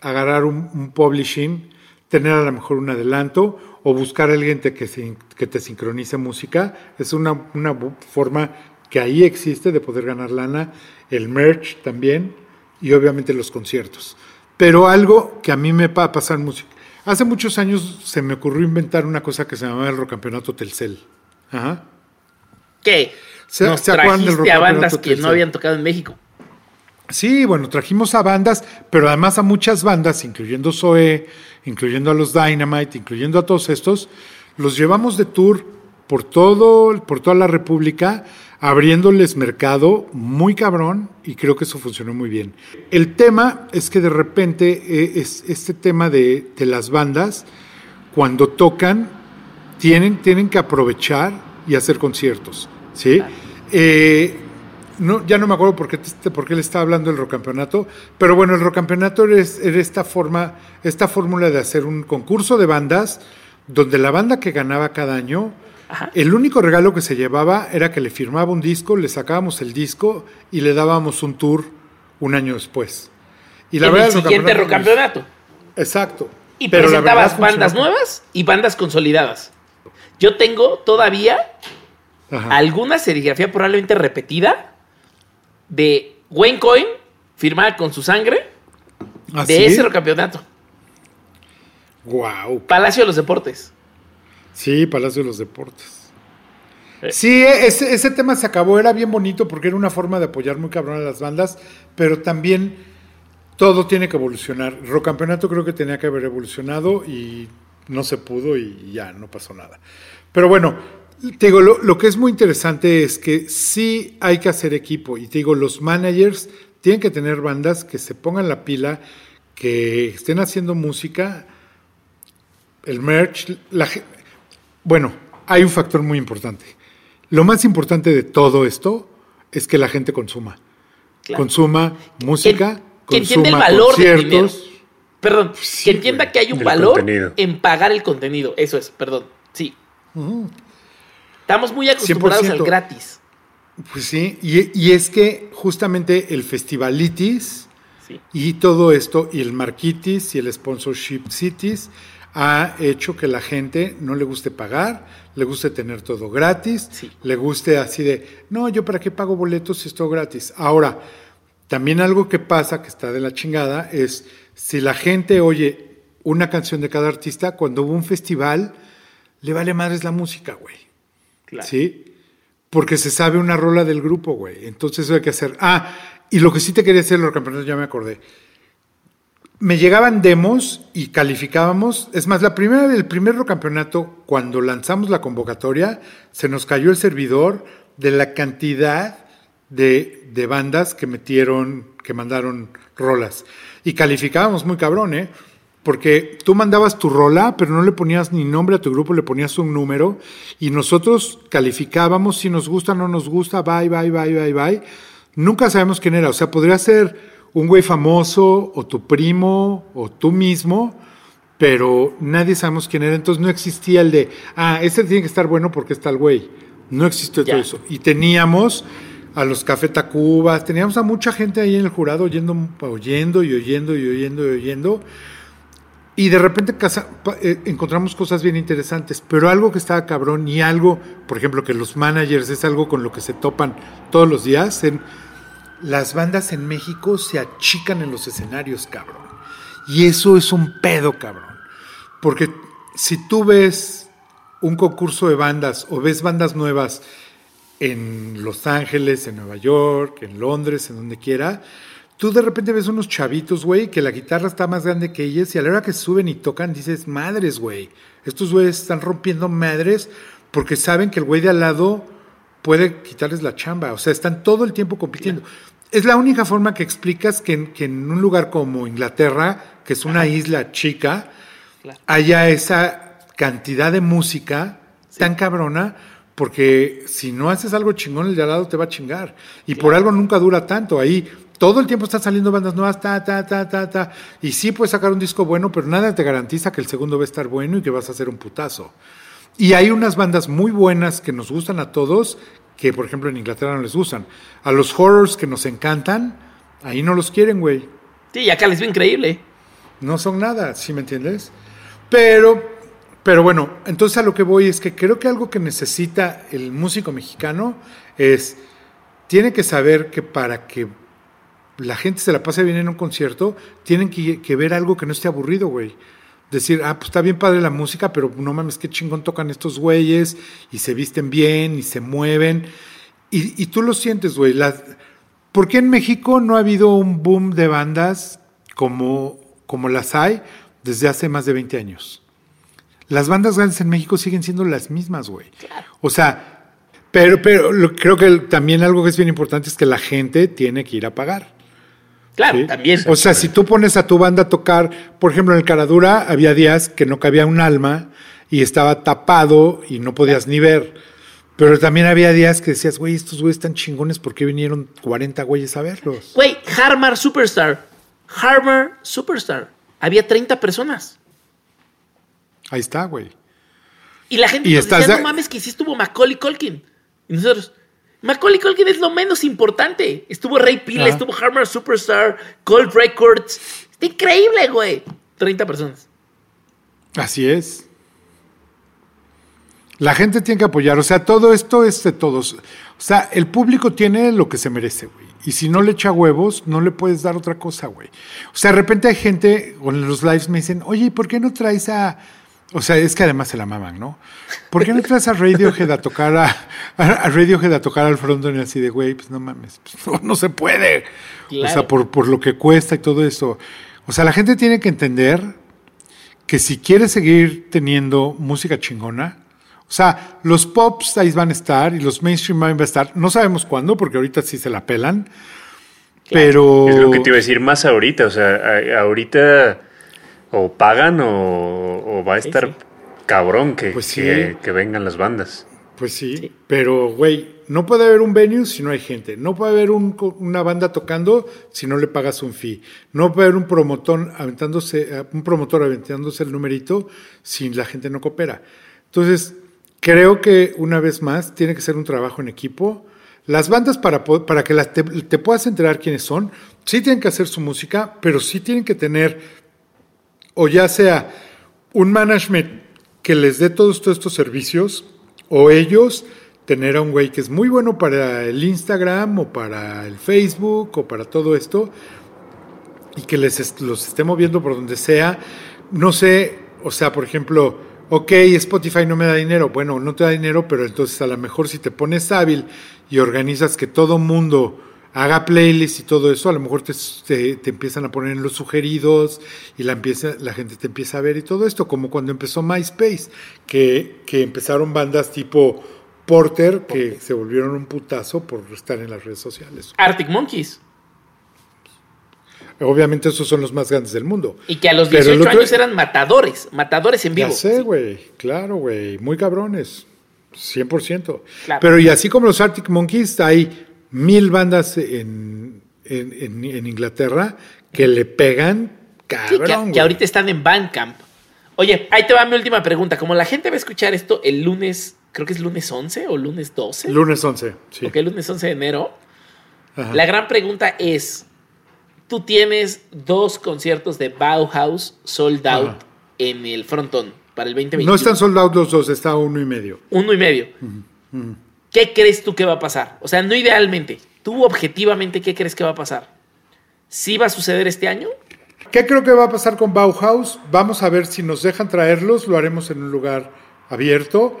agarrar un, un publishing, tener a lo mejor un adelanto o buscar a alguien te- que, se- que te sincronice música. Es una, una forma que ahí existe de poder ganar lana, el merch también y obviamente los conciertos. Pero algo que a mí me va a pasar música. Hace muchos años se me ocurrió inventar una cosa que se llamaba el Rocampeonato Telcel. Ajá. ¿Qué? ¿Se- Nos se acuerdan del trajiste a bandas que Telcel? no habían tocado en México. Sí, bueno, trajimos a bandas, pero además a muchas bandas, incluyendo Zoe, incluyendo a los Dynamite, incluyendo a todos estos, los llevamos de tour por todo, por toda la República, abriéndoles mercado muy cabrón, y creo que eso funcionó muy bien. El tema es que de repente eh, es este tema de, de las bandas, cuando tocan, tienen, tienen que aprovechar y hacer conciertos, ¿sí? Eh, no, ya no me acuerdo por qué, te- por qué le estaba hablando del rocampeonato, pero bueno, el rocampeonato era, era esta forma, esta fórmula de hacer un concurso de bandas, donde la banda que ganaba cada año, el único regalo que se llevaba era que le firmaba un disco, le sacábamos el disco y le dábamos un tour un año después. Y en el verdad, siguiente rocampeonato-. Exacto. Y Pero la presentabas verdad bandas nuevas y bandas consolidadas. Yo tengo todavía Ajá. alguna serigrafía probablemente repetida de Wayne Coyne firmada con su sangre ¿Ah, de sí? ese rocampeonato. Guau. Palacio de los Deportes. Sí, Palacio de los Deportes. Eh. Sí, ese, ese tema se acabó, era bien bonito porque era una forma de apoyar muy cabrón a las bandas, pero también todo tiene que evolucionar. Rocampeonato creo que tenía que haber evolucionado y no se pudo y ya no pasó nada. Pero bueno, te digo, lo, lo que es muy interesante es que sí hay que hacer equipo y te digo, los managers tienen que tener bandas que se pongan la pila, que estén haciendo música, el merch, la bueno, hay un factor muy importante. Lo más importante de todo esto es que la gente consuma. Claro. Consuma música, que entiende el consuma valor del dinero. conciertos. Perdón, Sí, que entienda güey. que hay un valor contenido. en pagar el contenido. Eso es, perdón. Sí. Estamos muy acostumbrados 100%. al gratis. Pues sí, y, y es que justamente el festivalitis Sí. y todo esto, y el marquitis y el sponsorship cities, ha hecho que la gente no le guste pagar, le guste tener todo gratis, Sí. le guste así de, no, yo para qué pago boletos si es todo gratis. Ahora, también algo que pasa, que está de la chingada, es si la gente oye una canción de cada artista, cuando hubo un festival, le vale madres la música, güey. ¿Sí? Porque se sabe una rola del grupo, güey. Entonces eso hay que hacer. Ah, y lo que sí te quería hacer, los campeonatos, ya me acordé. me llegaban demos y calificábamos. Es más, la primera, el primer campeonato, cuando lanzamos la convocatoria, se nos cayó el servidor de la cantidad de, de bandas que metieron, que mandaron rolas. Y calificábamos muy cabrón, ¿eh? Porque tú mandabas tu rola, pero no le ponías ni nombre a tu grupo, le ponías un número y nosotros calificábamos si nos gusta o no nos gusta, bye, bye, bye, bye, bye. Nunca sabemos quién era. O sea, podría ser un güey famoso o tu primo o tú mismo, pero nadie sabemos quién era. Entonces no existía el de, ah, este tiene que estar bueno porque está el güey. No existió todo eso. Y teníamos a los Café Tacubas, teníamos a mucha gente ahí en el jurado oyendo, oyendo y oyendo y oyendo y oyendo. Y de repente eh, encontramos cosas bien interesantes, pero algo que estaba cabrón y algo, por ejemplo, que los managers es algo con lo que se topan todos los días. En, las bandas en México se achican en los escenarios, cabrón. Y eso es un pedo, cabrón. Porque si tú ves un concurso de bandas o ves bandas nuevas en Los Ángeles, en Nueva York, en Londres, en donde quiera, tú de repente ves unos chavitos, güey, que la guitarra está más grande que ellos y a la hora que suben y tocan dices, madres, güey, estos güeyes están rompiendo madres porque saben que el güey de al lado puede quitarles la chamba, o sea, están todo el tiempo compitiendo. Es la única forma que explicas que, en un lugar como Inglaterra, que es una isla chica, haya esa cantidad de música tan cabrona, porque si no haces algo chingón, el de al lado te va a chingar. Y por algo nunca dura tanto. Ahí todo el tiempo están saliendo bandas nuevas, ta, ta, ta, ta, ta. Y sí puedes sacar un disco bueno, pero nada te garantiza que el segundo va a estar bueno y que vas a hacer un putazo. Y hay unas bandas muy buenas que nos gustan a todos, que por ejemplo en Inglaterra no les gustan. A los horrors que nos encantan, ahí no los quieren, güey. Sí, y acá les ve increíble. No son nada, ¿sí me entiendes? Pero, pero bueno, entonces a lo que voy es que creo que algo que necesita el músico mexicano es, tiene que saber que para que la gente se la pase bien en un concierto, tienen que, que ver algo que no esté aburrido, güey decir, ah, pues está bien padre la música, pero no mames, qué chingón tocan estos güeyes y se visten bien y se mueven. Y, tú lo sientes, güey. ¿Por qué en México no ha habido un boom de bandas como, como las hay desde hace más de 20 años? Las bandas grandes en México siguen siendo las mismas, güey. O sea, pero, pero creo que también algo que es bien importante es que la gente tiene que ir a pagar. Claro, también. O sea, si tú pones a tu banda a tocar, por ejemplo, en el Caradura había días que no cabía un alma y estaba tapado y no podías ni ver. Pero también había días que decías, güey, estos güeyes están chingones, ¿por qué vinieron 40 güeyes a verlos? Güey, Harmar Superstar. Harmar Superstar. Había 30 personas. Ahí está, güey. Y la gente decía, no mames, que sí estuvo Macaulay Culkin. Y nosotros, Macaulay Culkin es lo menos importante. Estuvo Ray Pile, estuvo Harmer Superstar, Cold Records. Está increíble, güey. 30 personas. Así es. La gente tiene que apoyar. O sea, todo esto es de todos. O sea, el público tiene lo que se merece, güey. Y si no le echa huevos, no le puedes dar otra cosa, güey. O sea, de repente hay gente, o en los lives me dicen, oye, ¿por qué no traes a o sea, es que además se la maman, ¿no? ¿Por qué no traes a Radiohead a tocar a, a Radiohead a tocar al frontón y así de, güey, pues no mames, pues no, se puede. O sea, por, por lo que cuesta y todo eso. O sea, la gente tiene que entender que si quiere seguir teniendo música chingona, o sea, los pops ahí van a estar y los mainstream van a estar. No sabemos cuándo, porque ahorita sí se la pelan. Pero. Es lo que te iba a decir más ahorita. O sea, ahorita o pagan o, va a estar cabrón que, pues que, vengan las bandas. Pues sí, pero güey, no puede haber un venue si no hay gente. No puede haber una banda tocando si no le pagas un fee. No puede haber un promotor aventándose, eh, un promotor aventándose el numerito si la gente no coopera. Entonces, creo que una vez más tiene que ser un trabajo en equipo. Las bandas para, para que te, te puedas enterar quiénes son, sí tienen que hacer su música, pero sí tienen que tener o ya sea un management que les dé todos, estos servicios, o ellos tener a un güey que es muy bueno para el Instagram o para el Facebook o para todo esto y que les los esté moviendo por donde sea. No sé, o sea, por ejemplo, ok, Spotify no me da dinero. Bueno, no te da dinero, pero entonces a lo mejor si te pones hábil y organizas que todo mundo haga playlists y todo eso, a lo mejor te, te- te empiezan a poner en los sugeridos y la, empieza, la gente te empieza a ver y todo esto, como cuando empezó MySpace, que, que empezaron bandas tipo Porter, que se volvieron un putazo por estar en las redes sociales. Arctic Monkeys. Obviamente esos son los más grandes del mundo. Y que a los Pero 18 el otro- años eran matadores, matadores en vivo. Ya sé, güey, claro, güey, muy cabrones, 100%. Claro. Pero y así como los Arctic Monkeys, hay mil bandas en, en, en- en Inglaterra que le pegan Sí, que, cabrón. que ahorita están en Bandcamp. Oye, ahí te va mi última pregunta. Como la gente va a escuchar esto el lunes, creo que es lunes 11 o lunes 12. Lunes 11, sí. Ok, lunes 11 de enero. Ajá. La gran pregunta es, tú tienes dos conciertos de Bauhaus sold out Ajá. en el frontón para el 2021. No están soldados los dos, está uno y medio. Uno y medio. ¿Qué crees tú que va a pasar? O sea, no idealmente. Tú objetivamente, ¿qué crees que va a pasar? ¿Sí va a suceder este año? ¿Qué creo que va a pasar con Bauhaus? Vamos a ver si nos dejan traerlos, lo haremos en un lugar abierto.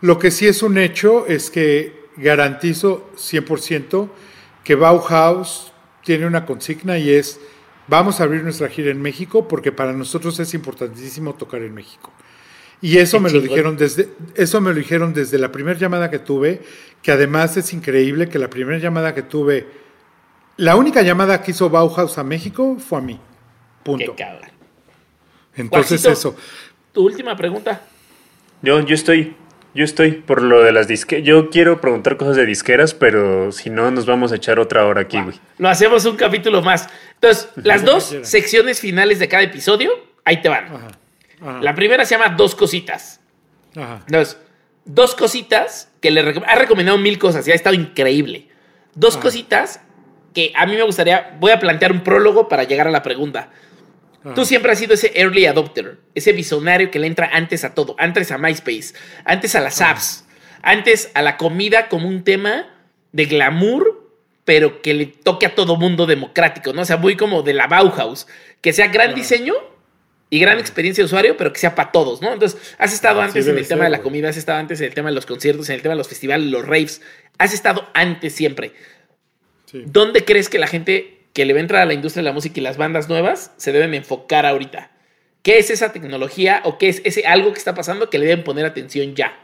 Lo que sí es un hecho es que garantizo 100% que Bauhaus tiene una consigna y es vamos a abrir nuestra gira en México porque para nosotros es importantísimo tocar en México. Y eso me lo dijeron desde eso me lo dijeron desde la primera llamada que tuve, que además es increíble que la primera llamada que tuve la única llamada que hizo Bauhaus a México fue a mí. Punto. Qué cabrón. Entonces Juancito. eso. Tu última pregunta. Yo, yo estoy, yo estoy por lo de las disqueras. Yo quiero preguntar cosas de disqueras, pero si no, nos vamos a echar otra hora aquí, güey. Lo hacemos un capítulo más. Entonces, las dos secciones finales de cada episodio, ahí te van. Ajá. Ajá. La primera se llama Dos Cositas. Ajá. Entonces, dos cositas que le recom- ha recomendado mil cosas y ha estado increíble. Dos cositas que a mí me gustaría, voy a plantear un prólogo para llegar a la pregunta. Tú siempre has sido ese early adopter, ese visionario que le entra antes a todo, antes a MySpace, antes a las apps, antes a la comida como un tema de glamour, pero que le toque a todo mundo democrático, ¿no? O sea, muy como de la Bauhaus, que sea gran diseño y gran experiencia de usuario, pero que sea para todos, ¿no? Entonces, has estado Así antes en el tema de la comida, has estado antes en el tema de los conciertos, en el tema de los festivales, los raves, has estado antes siempre. Sí. ¿Dónde crees que la gente que le va a entrar a la industria de la música y las bandas nuevas se deben enfocar ahorita? ¿Qué es esa tecnología o qué es ese algo que está pasando que le deben poner atención ya?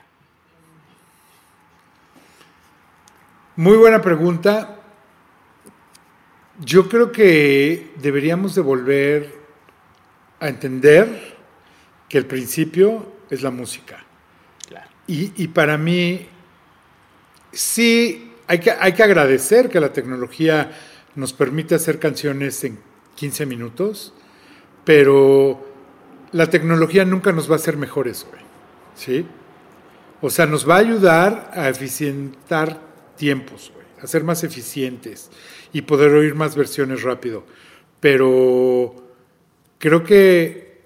Muy buena pregunta. Yo creo que deberíamos de volver a entender que el principio es la música. Claro. Y, y para mí, sí, hay que, hay que agradecer que la tecnología nos permite hacer canciones en 15 minutos, pero la tecnología nunca nos va a hacer mejores, güey. ¿Sí? O sea, nos va a ayudar a eficientar tiempos, güey, a ser más eficientes y poder oír más versiones rápido. Pero creo que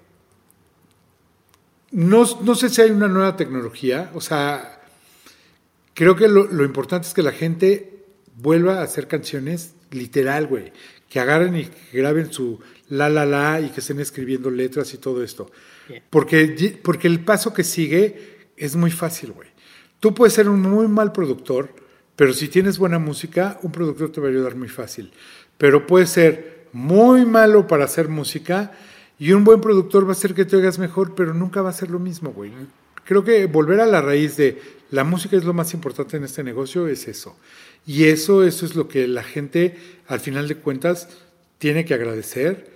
no, no sé si hay una nueva tecnología, o sea, creo que lo, lo importante es que la gente vuelva a hacer canciones literal, güey, que agarren y que graben su la la la y que estén escribiendo letras y todo esto. Porque, porque el paso que sigue es muy fácil, güey. Tú puedes ser un muy mal productor, pero si tienes buena música, un productor te va a ayudar muy fácil. Pero puedes ser muy malo para hacer música y un buen productor va a hacer que te oigas mejor, pero nunca va a ser lo mismo, güey. Creo que volver a la raíz de la música es lo más importante en este negocio es eso. Y eso, eso es lo que la gente, al final de cuentas, tiene que agradecer.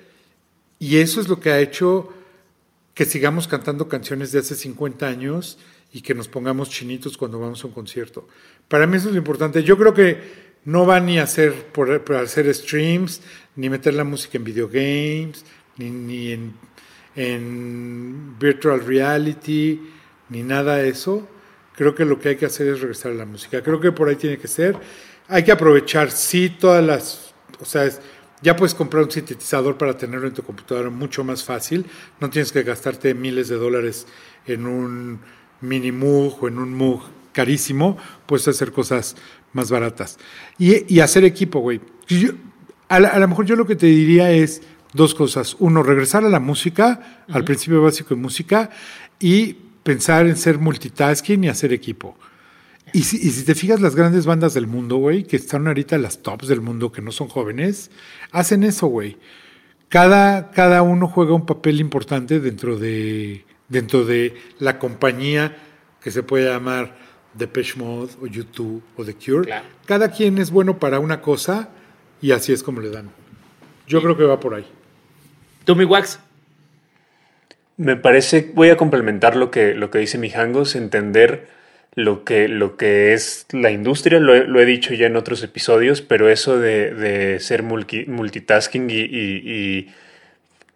Y eso es lo que ha hecho que sigamos cantando canciones de hace 50 años y que nos pongamos chinitos cuando vamos a un concierto. Para mí eso es lo importante. Yo creo que no va ni a hacer por, hacer streams, ni meter la música en videogames, ni, ni en, en virtual reality, ni nada de eso. Creo que lo que hay que hacer es regresar a la música. Creo que por ahí tiene que ser. Hay que aprovechar, sí, todas las... O sea, es- ya puedes comprar un sintetizador para tenerlo en tu computadora mucho más fácil. No tienes que gastarte miles de dólares en un mini Moog o en un Moog carísimo. Puedes hacer cosas más baratas. Y, y hacer equipo, güey. A, a lo mejor yo lo que te diría es dos cosas. Uno, regresar a la música, al principio básico de música, y pensar en ser multitasking y hacer equipo. Y si, y si te fijas, las grandes bandas del mundo, güey, que están ahorita las tops del mundo, que no son jóvenes, hacen eso, güey. Cada, cada uno juega un papel importante dentro de, dentro de la compañía que se puede llamar Depeche Mode o YouTube o The Cure. Claro. Cada quien es bueno para una cosa y así es como le dan. Yo creo que va por ahí. Tú, mi Wax. Me parece, voy a complementar lo que, lo que dice Mijangos, entender lo que, lo que es la industria, lo, he- lo he dicho ya en otros episodios, pero eso de, de ser multi- multitasking y, y- y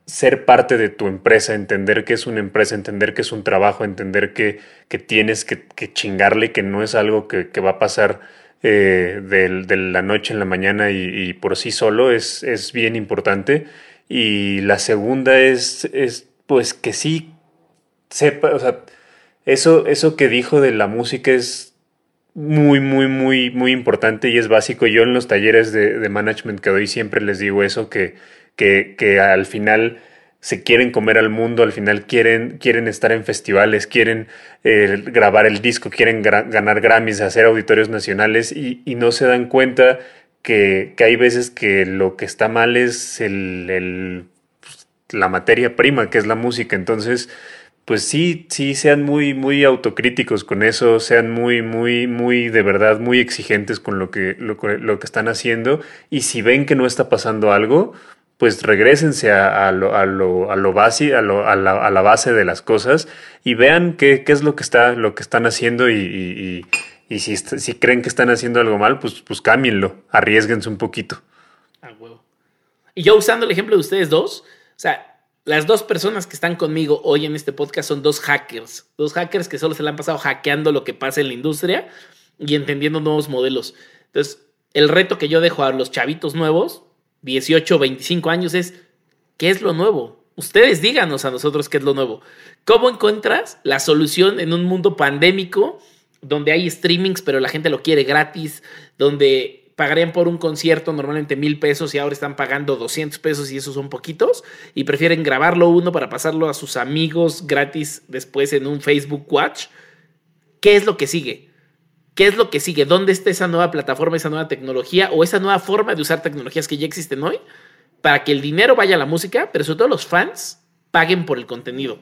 ser parte de tu empresa, entender que es una empresa, entender que es un trabajo, entender que, que tienes que, chingarle, que no es algo que, va a pasar eh, de, la noche en la mañana y, y por sí solo, es, es bien importante. Y la segunda es, es pues que sí sepa, o sea, eso, eso que dijo de la música es muy, muy, muy, muy importante y es básico. Yo en los talleres de, de management que doy siempre les digo eso, que, que, que al final se quieren comer al mundo, al final quieren, quieren estar en festivales, quieren eh, grabar el disco, quieren ganar Grammys, hacer auditorios nacionales y, y no se dan cuenta que, que hay veces que lo que está mal es el, pues, la materia prima, que es la música. Entonces, pues sí, sí, sean muy, muy autocríticos con eso, sean muy, muy, muy, de verdad, muy exigentes con lo que, lo, lo que están haciendo. Y si ven que no está pasando algo, pues regresense a, lo, a, lo, a, lo base, lo- a la, a la base de las cosas y vean qué, qué es lo que, está, lo que están haciendo y, y- si, si creen que están haciendo algo mal, pues, pues cámbienlo, arriesguense un poquito. Y yo usando el ejemplo de ustedes dos, o sea, las dos personas que están conmigo hoy en este podcast son dos hackers. Dos hackers que solo se le han pasado hackeando lo que pasa en la industria y entendiendo nuevos modelos. Entonces, el reto que yo dejo a los chavitos nuevos, 18, 25 años, es ¿qué es lo nuevo? Ustedes díganos a nosotros qué es lo nuevo. ¿Cómo encuentras la solución en un mundo pandémico donde hay streamings pero la gente lo quiere gratis, donde pagarían por un concierto normalmente mil pesos y ahora están pagando 200 pesos y esos son poquitos y prefieren grabarlo uno para pasarlo a sus amigos gratis después en un Facebook Watch? ¿Qué es lo que sigue? ¿Qué es lo que sigue? ¿Dónde está esa nueva plataforma, esa nueva tecnología o esa nueva forma de usar tecnologías que ya existen hoy para que el dinero vaya a la música, pero sobre todo los fans paguen por el contenido?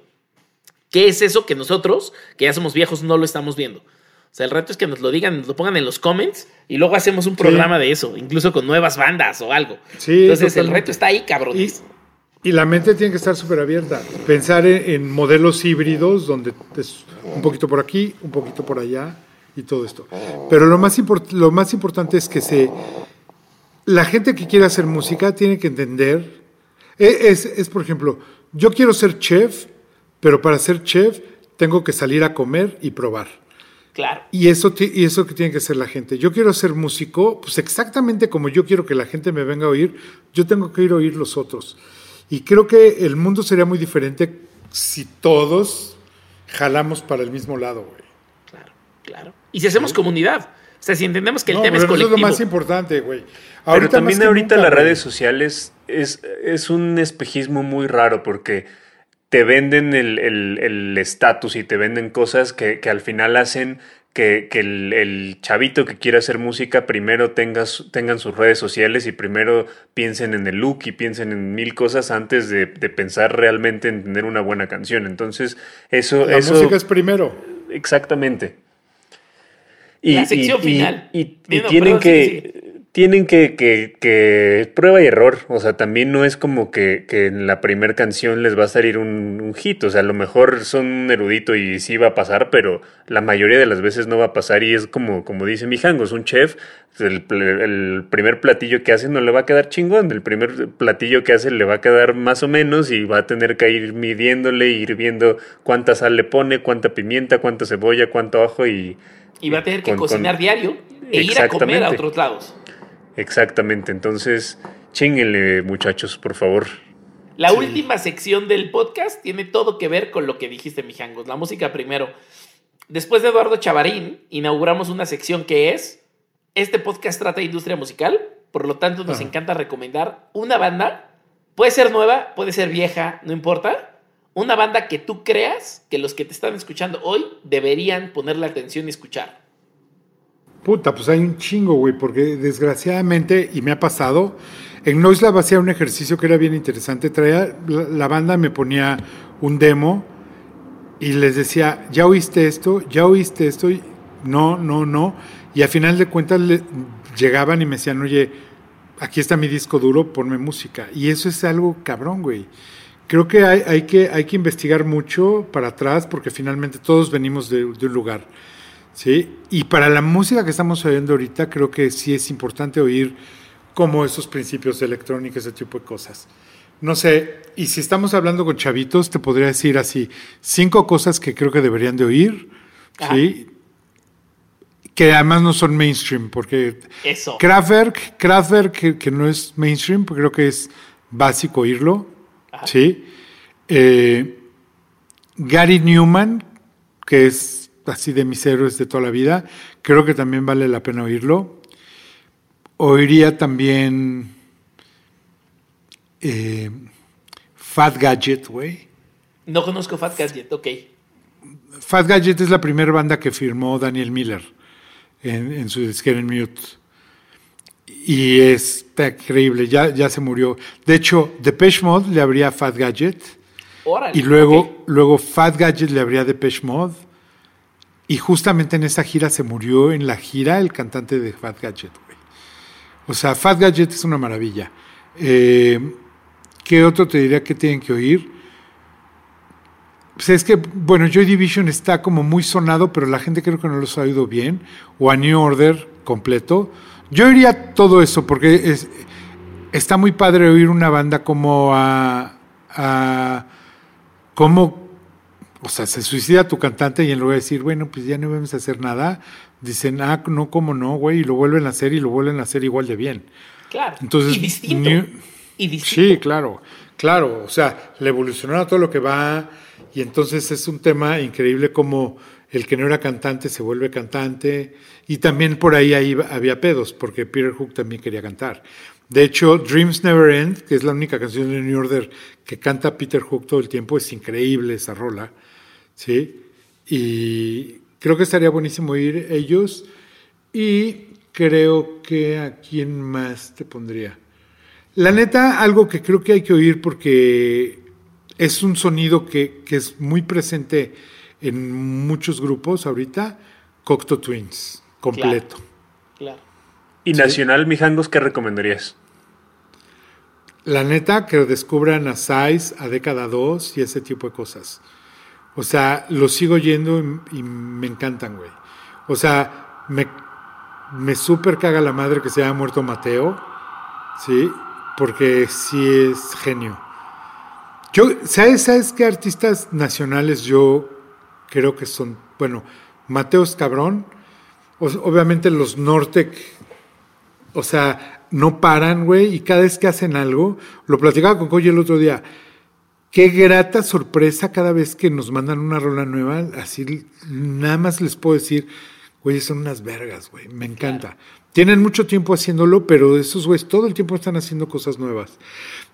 ¿Qué es eso que nosotros, que ya somos viejos, no lo estamos viendo? O sea, el reto es que nos lo digan, nos lo pongan en los comments y luego hacemos un programa de eso, incluso con nuevas bandas o algo. Sí, Entonces el reto está ahí, cabrón. Y, y la mente tiene que estar súper abierta. Pensar en, en modelos híbridos donde es un poquito por aquí, un poquito por allá y todo esto. Pero lo más, lo más importante es que se, la gente que quiere hacer música tiene que entender. e- Es, es, por ejemplo, yo quiero ser chef, pero para ser chef tengo que salir a comer y probar. Claro. Y eso, y eso que tiene que ser la gente. Yo quiero ser músico, pues exactamente como yo quiero que la gente me venga a oír, yo tengo que ir a oír los otros. Y creo que el mundo sería muy diferente si todos jalamos para el mismo lado, güey. Claro, claro. Y si hacemos comunidad. O sea, si entendemos que el No, tema es pero eso colectivo. es lo más importante, güey. Pero también ahorita nunca, las redes sociales es, es un espejismo muy raro porque te venden el el- el estatus y te venden cosas que, que al final hacen que, que el, el chavito que quiere hacer música primero tenga, su- tengan sus redes sociales y primero piensen en el look y piensen en mil cosas antes de, de pensar realmente en tener una buena canción. Entonces, eso... La eso música es primero. Exactamente. La sección final. Y, y Dino, tienen sí, que, tienen que, que, que prueba y error. O sea, también no es como que, que en la primera canción les va a salir un, un hit. O sea, a lo mejor son un erudito y sí va a pasar, pero la mayoría de las veces no va a pasar. Y es como, como dice Mijango, es un chef. El, el primer platillo que hace no le va a quedar chingón. El primer platillo que hace le va a quedar más o menos y va a tener que ir midiéndole, ir viendo cuánta sal le pone, cuánta pimienta, cuánta cebolla, cuánto ajo y, Y va a tener que con- con- cocinar diario e ir a comer a otros lados. Exactamente, entonces chinguenle muchachos, por favor. La última sección del podcast tiene todo que ver con lo que dijiste, Mijangos, la música primero. Después de Eduardo Chavarín, inauguramos una sección que es, este podcast trata de industria musical, por lo tanto nos encanta recomendar una banda, puede ser nueva, puede ser vieja, no importa, una banda que tú creas que los que te están escuchando hoy deberían ponerle atención y escuchar. Puta, pues hay un chingo, güey, porque desgraciadamente, y me ha pasado, en Noise Lab hacía un ejercicio que era bien interesante. Traía, la, banda me ponía un demo y les decía, ¿ya oíste esto? ¿Ya oíste esto? Y no, no, no. Y a final de cuentas le- llegaban y me decían, oye, aquí está mi disco duro, ponme música. Y eso es algo cabrón, güey. Creo que hay, hay que hay que investigar mucho para atrás porque finalmente todos venimos de, de un lugar. ¿sí? Y para la música que estamos oyendo ahorita, creo que sí es importante oír como esos principios de electrónica, ese tipo de cosas. No sé, y si estamos hablando con chavitos, te podría decir así, cinco cosas que creo que deberían de oír, ¿sí? Que además no son mainstream, porque Eso. Kraftwerk, Kraftwerk que, que no es mainstream, porque creo que es básico oírlo, ¿sí? Eh, Gary Newman, que es así de mis héroes de toda la vida, creo que también vale la pena oírlo. Oiría también eh, Fat Gadget, güey. No conozco Fat Gadget, ok. Fat Gadget es la primera banda que firmó Daniel Miller en, en su disquera en Mute. Y está increíble, ya, ya se murió. De hecho, Depeche Mode le abría a Fat Gadget. Órale. Y luego, luego Fat Gadget le abría a Depeche Mode. Y justamente en esa gira se murió en la gira el cantante de Fat Gadget, güey. O sea, Fat Gadget es una maravilla. Eh, ¿Qué otro te diría que tienen que oír? Pues es que, bueno, Joy Division está como muy sonado, pero la gente creo que no los ha oído bien. O a New Order completo. Yo iría todo eso, porque es, está muy padre oír una banda como a. a como. O sea, se suicida tu cantante y en lugar de decir, bueno, pues ya no vamos a hacer nada, dicen, ah, no, cómo no, güey, y lo vuelven a hacer y lo vuelven a hacer igual de bien. Claro. Entonces, y distinto. New- Y distinto. Sí, claro, claro. O sea, le evolucionaron a todo lo que va y entonces es un tema increíble como el que no era cantante se vuelve cantante y también por ahí, ahí había pedos porque Peter Hook también quería cantar. De hecho, Dreams Never End, que es la única canción de New Order que canta Peter Hook todo el tiempo, es increíble esa rola, ¿sí? Y creo que estaría buenísimo ir ellos y creo que a quién más te pondría. La neta, algo que creo que hay que oír porque es un sonido que, que es muy presente en muchos grupos ahorita, Cocteau Twins, completo. Claro. Y Nacional, Mijangos, ¿qué recomendarías? La neta, que descubran a Size, a Década 2 y ese tipo de cosas. O sea, los sigo yendo y, y me encantan, güey. O sea, me, me súper caga la madre que se haya muerto Mateo, ¿sí? Porque sí es genio. Yo, ¿sabes, ¿Sabes qué artistas nacionales yo creo que son? Bueno, Mateo es cabrón. Obviamente los Nortec, o sea, no paran, güey, y cada vez que hacen algo, lo platicaba con Coy el otro día. Qué grata sorpresa cada vez que nos mandan una rola nueva. Así, nada más les puedo decir, güey, son unas vergas, güey. Me encanta. Tienen mucho tiempo haciéndolo, pero esos güeyes todo el tiempo están haciendo cosas nuevas.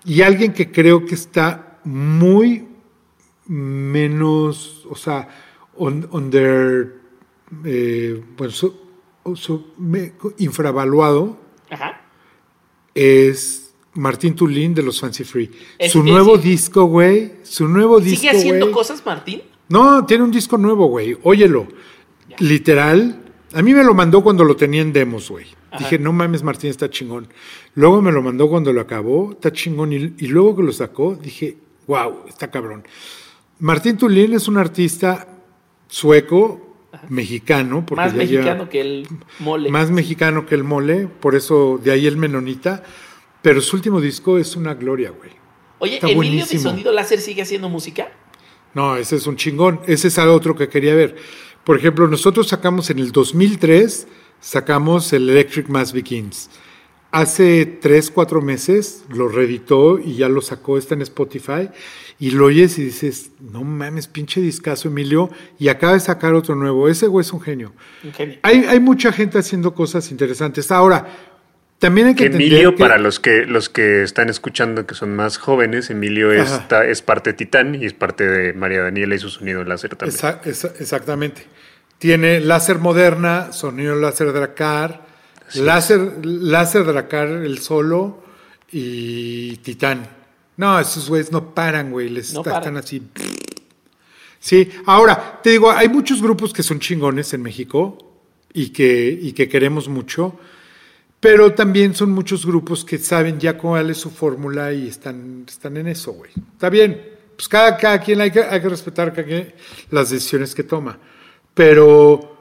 Y alguien que creo que está muy menos, o sea, on- under, eh, bueno, me- infravaluado Ajá. es Martín Tulín de los Fancy Free. Es su nuevo disco, güey. Su nuevo disco. ¿Sigue haciendo cosas, Martín? No, tiene un disco nuevo, güey. Óyelo. Ya. Literal. A mí me lo mandó cuando lo tenía en demos, güey. Dije, no mames, Martín está chingón. Luego me lo mandó cuando lo acabó, está chingón. Y, y luego que lo sacó, dije, wow, está cabrón. Martín Tulín es un artista sueco, mexicano. Porque Más ya mexicano que el mole. más mexicano que el mole, por eso de ahí el menonita. Pero su último disco es una gloria, güey. Oye, está ¿Emilio de buenísimo. Sonido Láser sigue haciendo música? No, ese es un chingón. Ese es otro que quería ver. Por ejemplo, nosotros sacamos en el 2003, sacamos el Electric Mass Begins. Hace tres, cuatro meses lo reeditó y ya lo sacó, está en Spotify. Y lo oyes y dices, no mames, pinche discazo, Emilio. Y acaba de sacar otro nuevo. Ese güey es un genio. Un genio. Hay, hay mucha gente haciendo cosas interesantes. Ahora, también hay que entender Emilio, que- para los que, los que están escuchando que son más jóvenes, Emilio es, Ajá. ta- es parte de Titán y es parte de María Daniela y su sonido láser también. Esa- esa- exactamente. tiene láser moderna, sonido láser Dracar, láser, láser Dracar el solo y Titán. No, esos güeyes no paran, güey. Les No está- paran. están así. Sí, ahora, te digo, hay muchos grupos que son chingones en México y que, y que queremos mucho, pero también son muchos grupos que saben ya cuál es su fórmula y están, están en eso, güey. Está bien, pues cada, cada quien hay que, hay que respetar cada quien las decisiones que toma, pero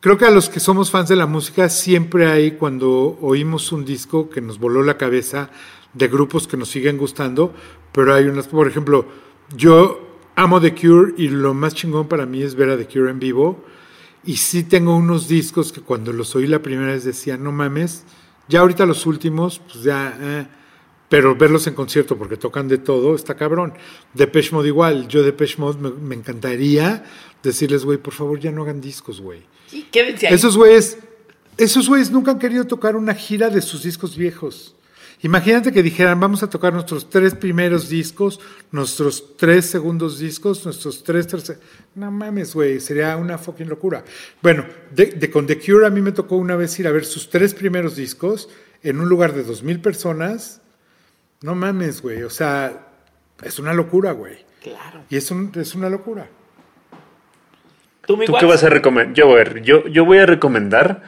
creo que a los que somos fans de la música siempre hay cuando oímos un disco que nos voló la cabeza de grupos que nos siguen gustando, pero hay unas, por ejemplo, yo amo The Cure y lo más chingón para mí es ver a The Cure en vivo. Y sí tengo unos discos que cuando los oí la primera vez decía, no mames, ya ahorita los últimos, pues ya, eh, pero verlos en concierto porque tocan de todo, está cabrón. Depeche Mode igual, yo Depeche Mode me, me encantaría decirles, güey, por favor ya no hagan discos, güey. Esos güeyes, esos güeyes nunca han querido tocar una gira de sus discos viejos. Imagínate que dijeran, vamos a tocar nuestros tres primeros discos, nuestros tres segundos discos, nuestros tres terceros. No mames, güey, sería una fucking locura. Bueno, de, de- con The Cure a mí me tocó una vez ir a ver sus tres primeros discos en un lugar de dos mil personas. No mames, güey, o sea, es una locura, güey. Claro. Y es, un- es una locura. ¿Tú, ¿Tú qué vas a recomendar? Yo, yo, yo voy a recomendar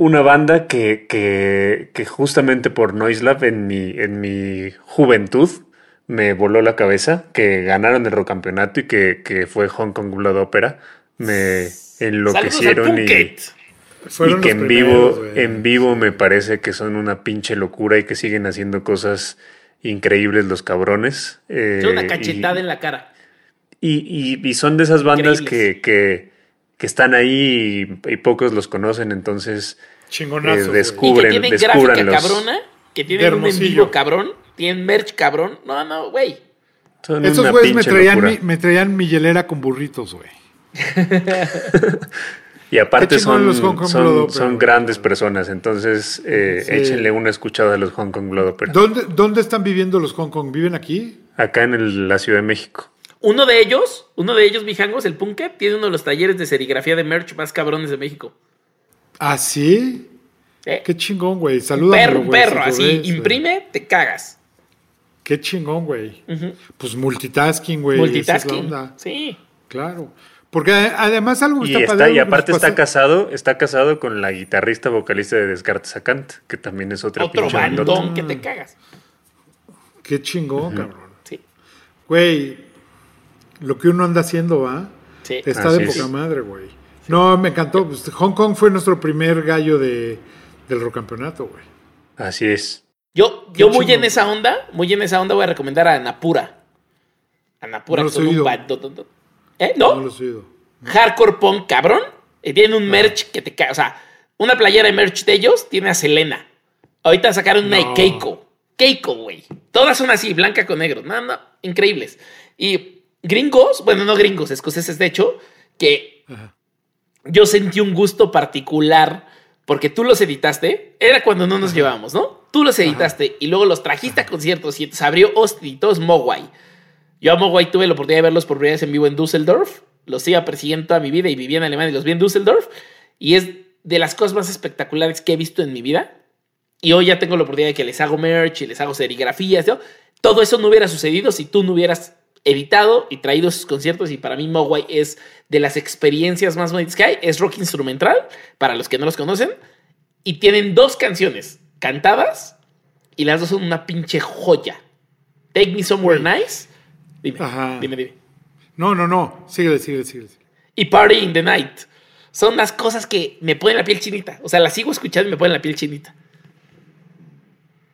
una banda que, que, que justamente por Noise Lab en mi, en mi juventud me voló la cabeza, que ganaron el campeonato y que, que fue Hong Kong Blood Opera. Me enloquecieron y, Phuket. Fueron y que en primeros, vivo, en vivo me parece que son una pinche locura y que siguen haciendo cosas increíbles los cabrones. Eh, una y- cachetada en la cara. y, y- y son de esas bandas que, que, que están ahí y, y pocos los conocen, entonces Chingonazos, eh, güey. Y que descubren, tienen descubran gráfica los- cabrona, que tienen un en vivo cabrón, tienen merch cabrón. No, no, güey. Esos güeyes me traían, mi, me traían mi hielera con burritos, güey. Y aparte son, los Hong Kong son, Blood Opera, son grandes personas, entonces eh, Sí. échenle una escuchada a los Hong Kong Blood Opera. ¿Dónde, ¿Dónde están viviendo los Hong Kong? ¿Viven aquí? Acá en el- la Ciudad de México. Uno de ellos, uno de ellos, mijangos, el Punket, tiene uno de los talleres de serigrafía de merch más cabrones de México. ¿Ah, sí? ¿Eh? Qué chingón, güey. Un Saludos. perro, un perro, así, imprime, te cagas. Qué chingón, güey. Pues multitasking, güey. es Multitasking. onda. Sí. Claro. Porque además algo Y, está está, padre, y aparte está pasa- casado, está casado con la guitarrista vocalista de Descartes Sacant, que también es otra Otro bandón que te cagas. Qué chingón, cabrón. Sí. Güey, lo que uno anda haciendo, ¿va? Sí. Está Así de es. poca madre, güey. No, me encantó. Pues, Hong Kong fue nuestro primer gallo de, del rocampeonato, güey. Así es. Yo, yo Qué muy en esa onda, muy en esa onda voy a recomendar a Napura. A Napura, No que un bandototot. ¿Eh? ¿No? No los he oído. Hardcore punk, cabrón. Y tienen un merch que te cae. O sea, una playera de merch de ellos tiene a Selena. Ahorita sacaron una de. Keiko. Keiko, güey. Todas son así, blanca con negro. No, no, increíbles. Y gringos, bueno, no gringos, escoceses, de hecho, que Ajá. yo sentí un gusto particular porque tú los editaste. Era cuando no nos llevábamos, ¿no? Tú los editaste y luego los trajiste a conciertos y se abrió Austin y todo es Mogwai. Yo a Mogwai tuve la oportunidad de verlos por primera vez en vivo en Düsseldorf. Los iba persiguiendo toda mi vida y vivía en Alemania y los vi en Düsseldorf. Y es de las cosas más espectaculares que he visto en mi vida. Y hoy ya tengo la oportunidad de que les hago merch y les hago serigrafías. ¿no? Todo eso no hubiera sucedido si tú no hubieras editado y traído esos conciertos. Y para mí, Mogwai es de las experiencias más bonitas que hay. Es rock instrumental, para los que no los conocen. Y tienen dos canciones cantadas y las dos son una pinche joya. Take Me Somewhere Nice. Dime, Ajá. dime, dime. No, no, no. Síguele, síguele, síguele. Y Party in the Night. Son las cosas que me ponen la piel chinita. O sea, las sigo escuchando y me ponen la piel chinita.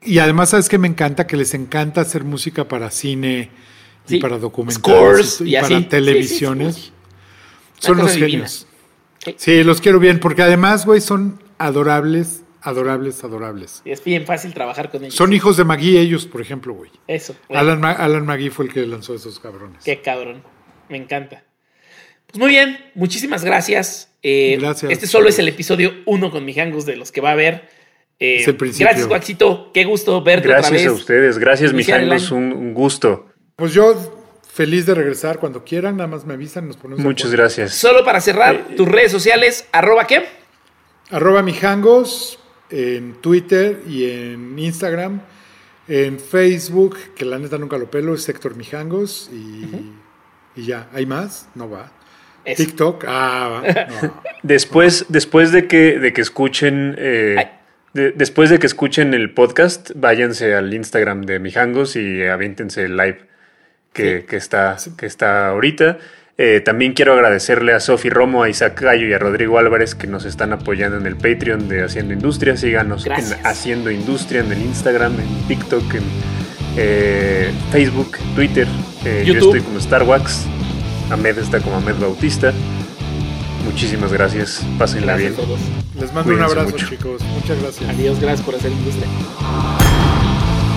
Y además, ¿sabes que Me encanta que les encanta hacer música para cine Sí. y para documentales Scores y, y así. para televisiones. sí, sí. Son los genios. Sí. Sí, los quiero bien, porque además, güey, son adorables, adorables, adorables. Y es bien fácil trabajar con ellos. Son hijos de Maggie ellos, por ejemplo, güey. Eso. güey. Alan, Ma- Alan Magui fue el que lanzó esos cabrones. Qué cabrón. Me encanta. Pues muy bien. Muchísimas gracias. Eh, Gracias. Este solo es el episodio uno con Mijangos de los que va a haber. Eh, Es el principio. Gracias, Guaxito. Qué gusto verte otra Gracias vez. a ustedes, gracias, año. un, un gusto. Pues yo feliz de regresar cuando quieran, nada más me avisan, nos ponemos Muchas gracias. Solo para cerrar, tus redes sociales, arroba qué? Arroba mijangos en Twitter y en Instagram. En Facebook, que la neta nunca lo pelo, es Héctor Mijangos. Y, y ya, ¿hay más? No va. Eso. TikTok, ah, va. No. Después, después de que, de que escuchen, eh, de- después de que escuchen el podcast, váyanse al Instagram de Mijangos y aviéntense el live que, que está, que está ahorita. Eh, también quiero agradecerle a Sofi Romo, a Isaac Gallo y a Rodrigo Álvarez que nos están apoyando en el Patreon de Haciendo Industria. Síganos Gracias. en Haciendo Industria en el Instagram, en TikTok, en eh, Facebook, Twitter. Eh, yo estoy como Starwax. Ahmed está como Ahmed Bautista. Muchísimas gracias. Pásenla Gracias bien. a todos. Les mando un abrazo, mucho. chicos. Muchas gracias. Adiós, gracias por hacer industria.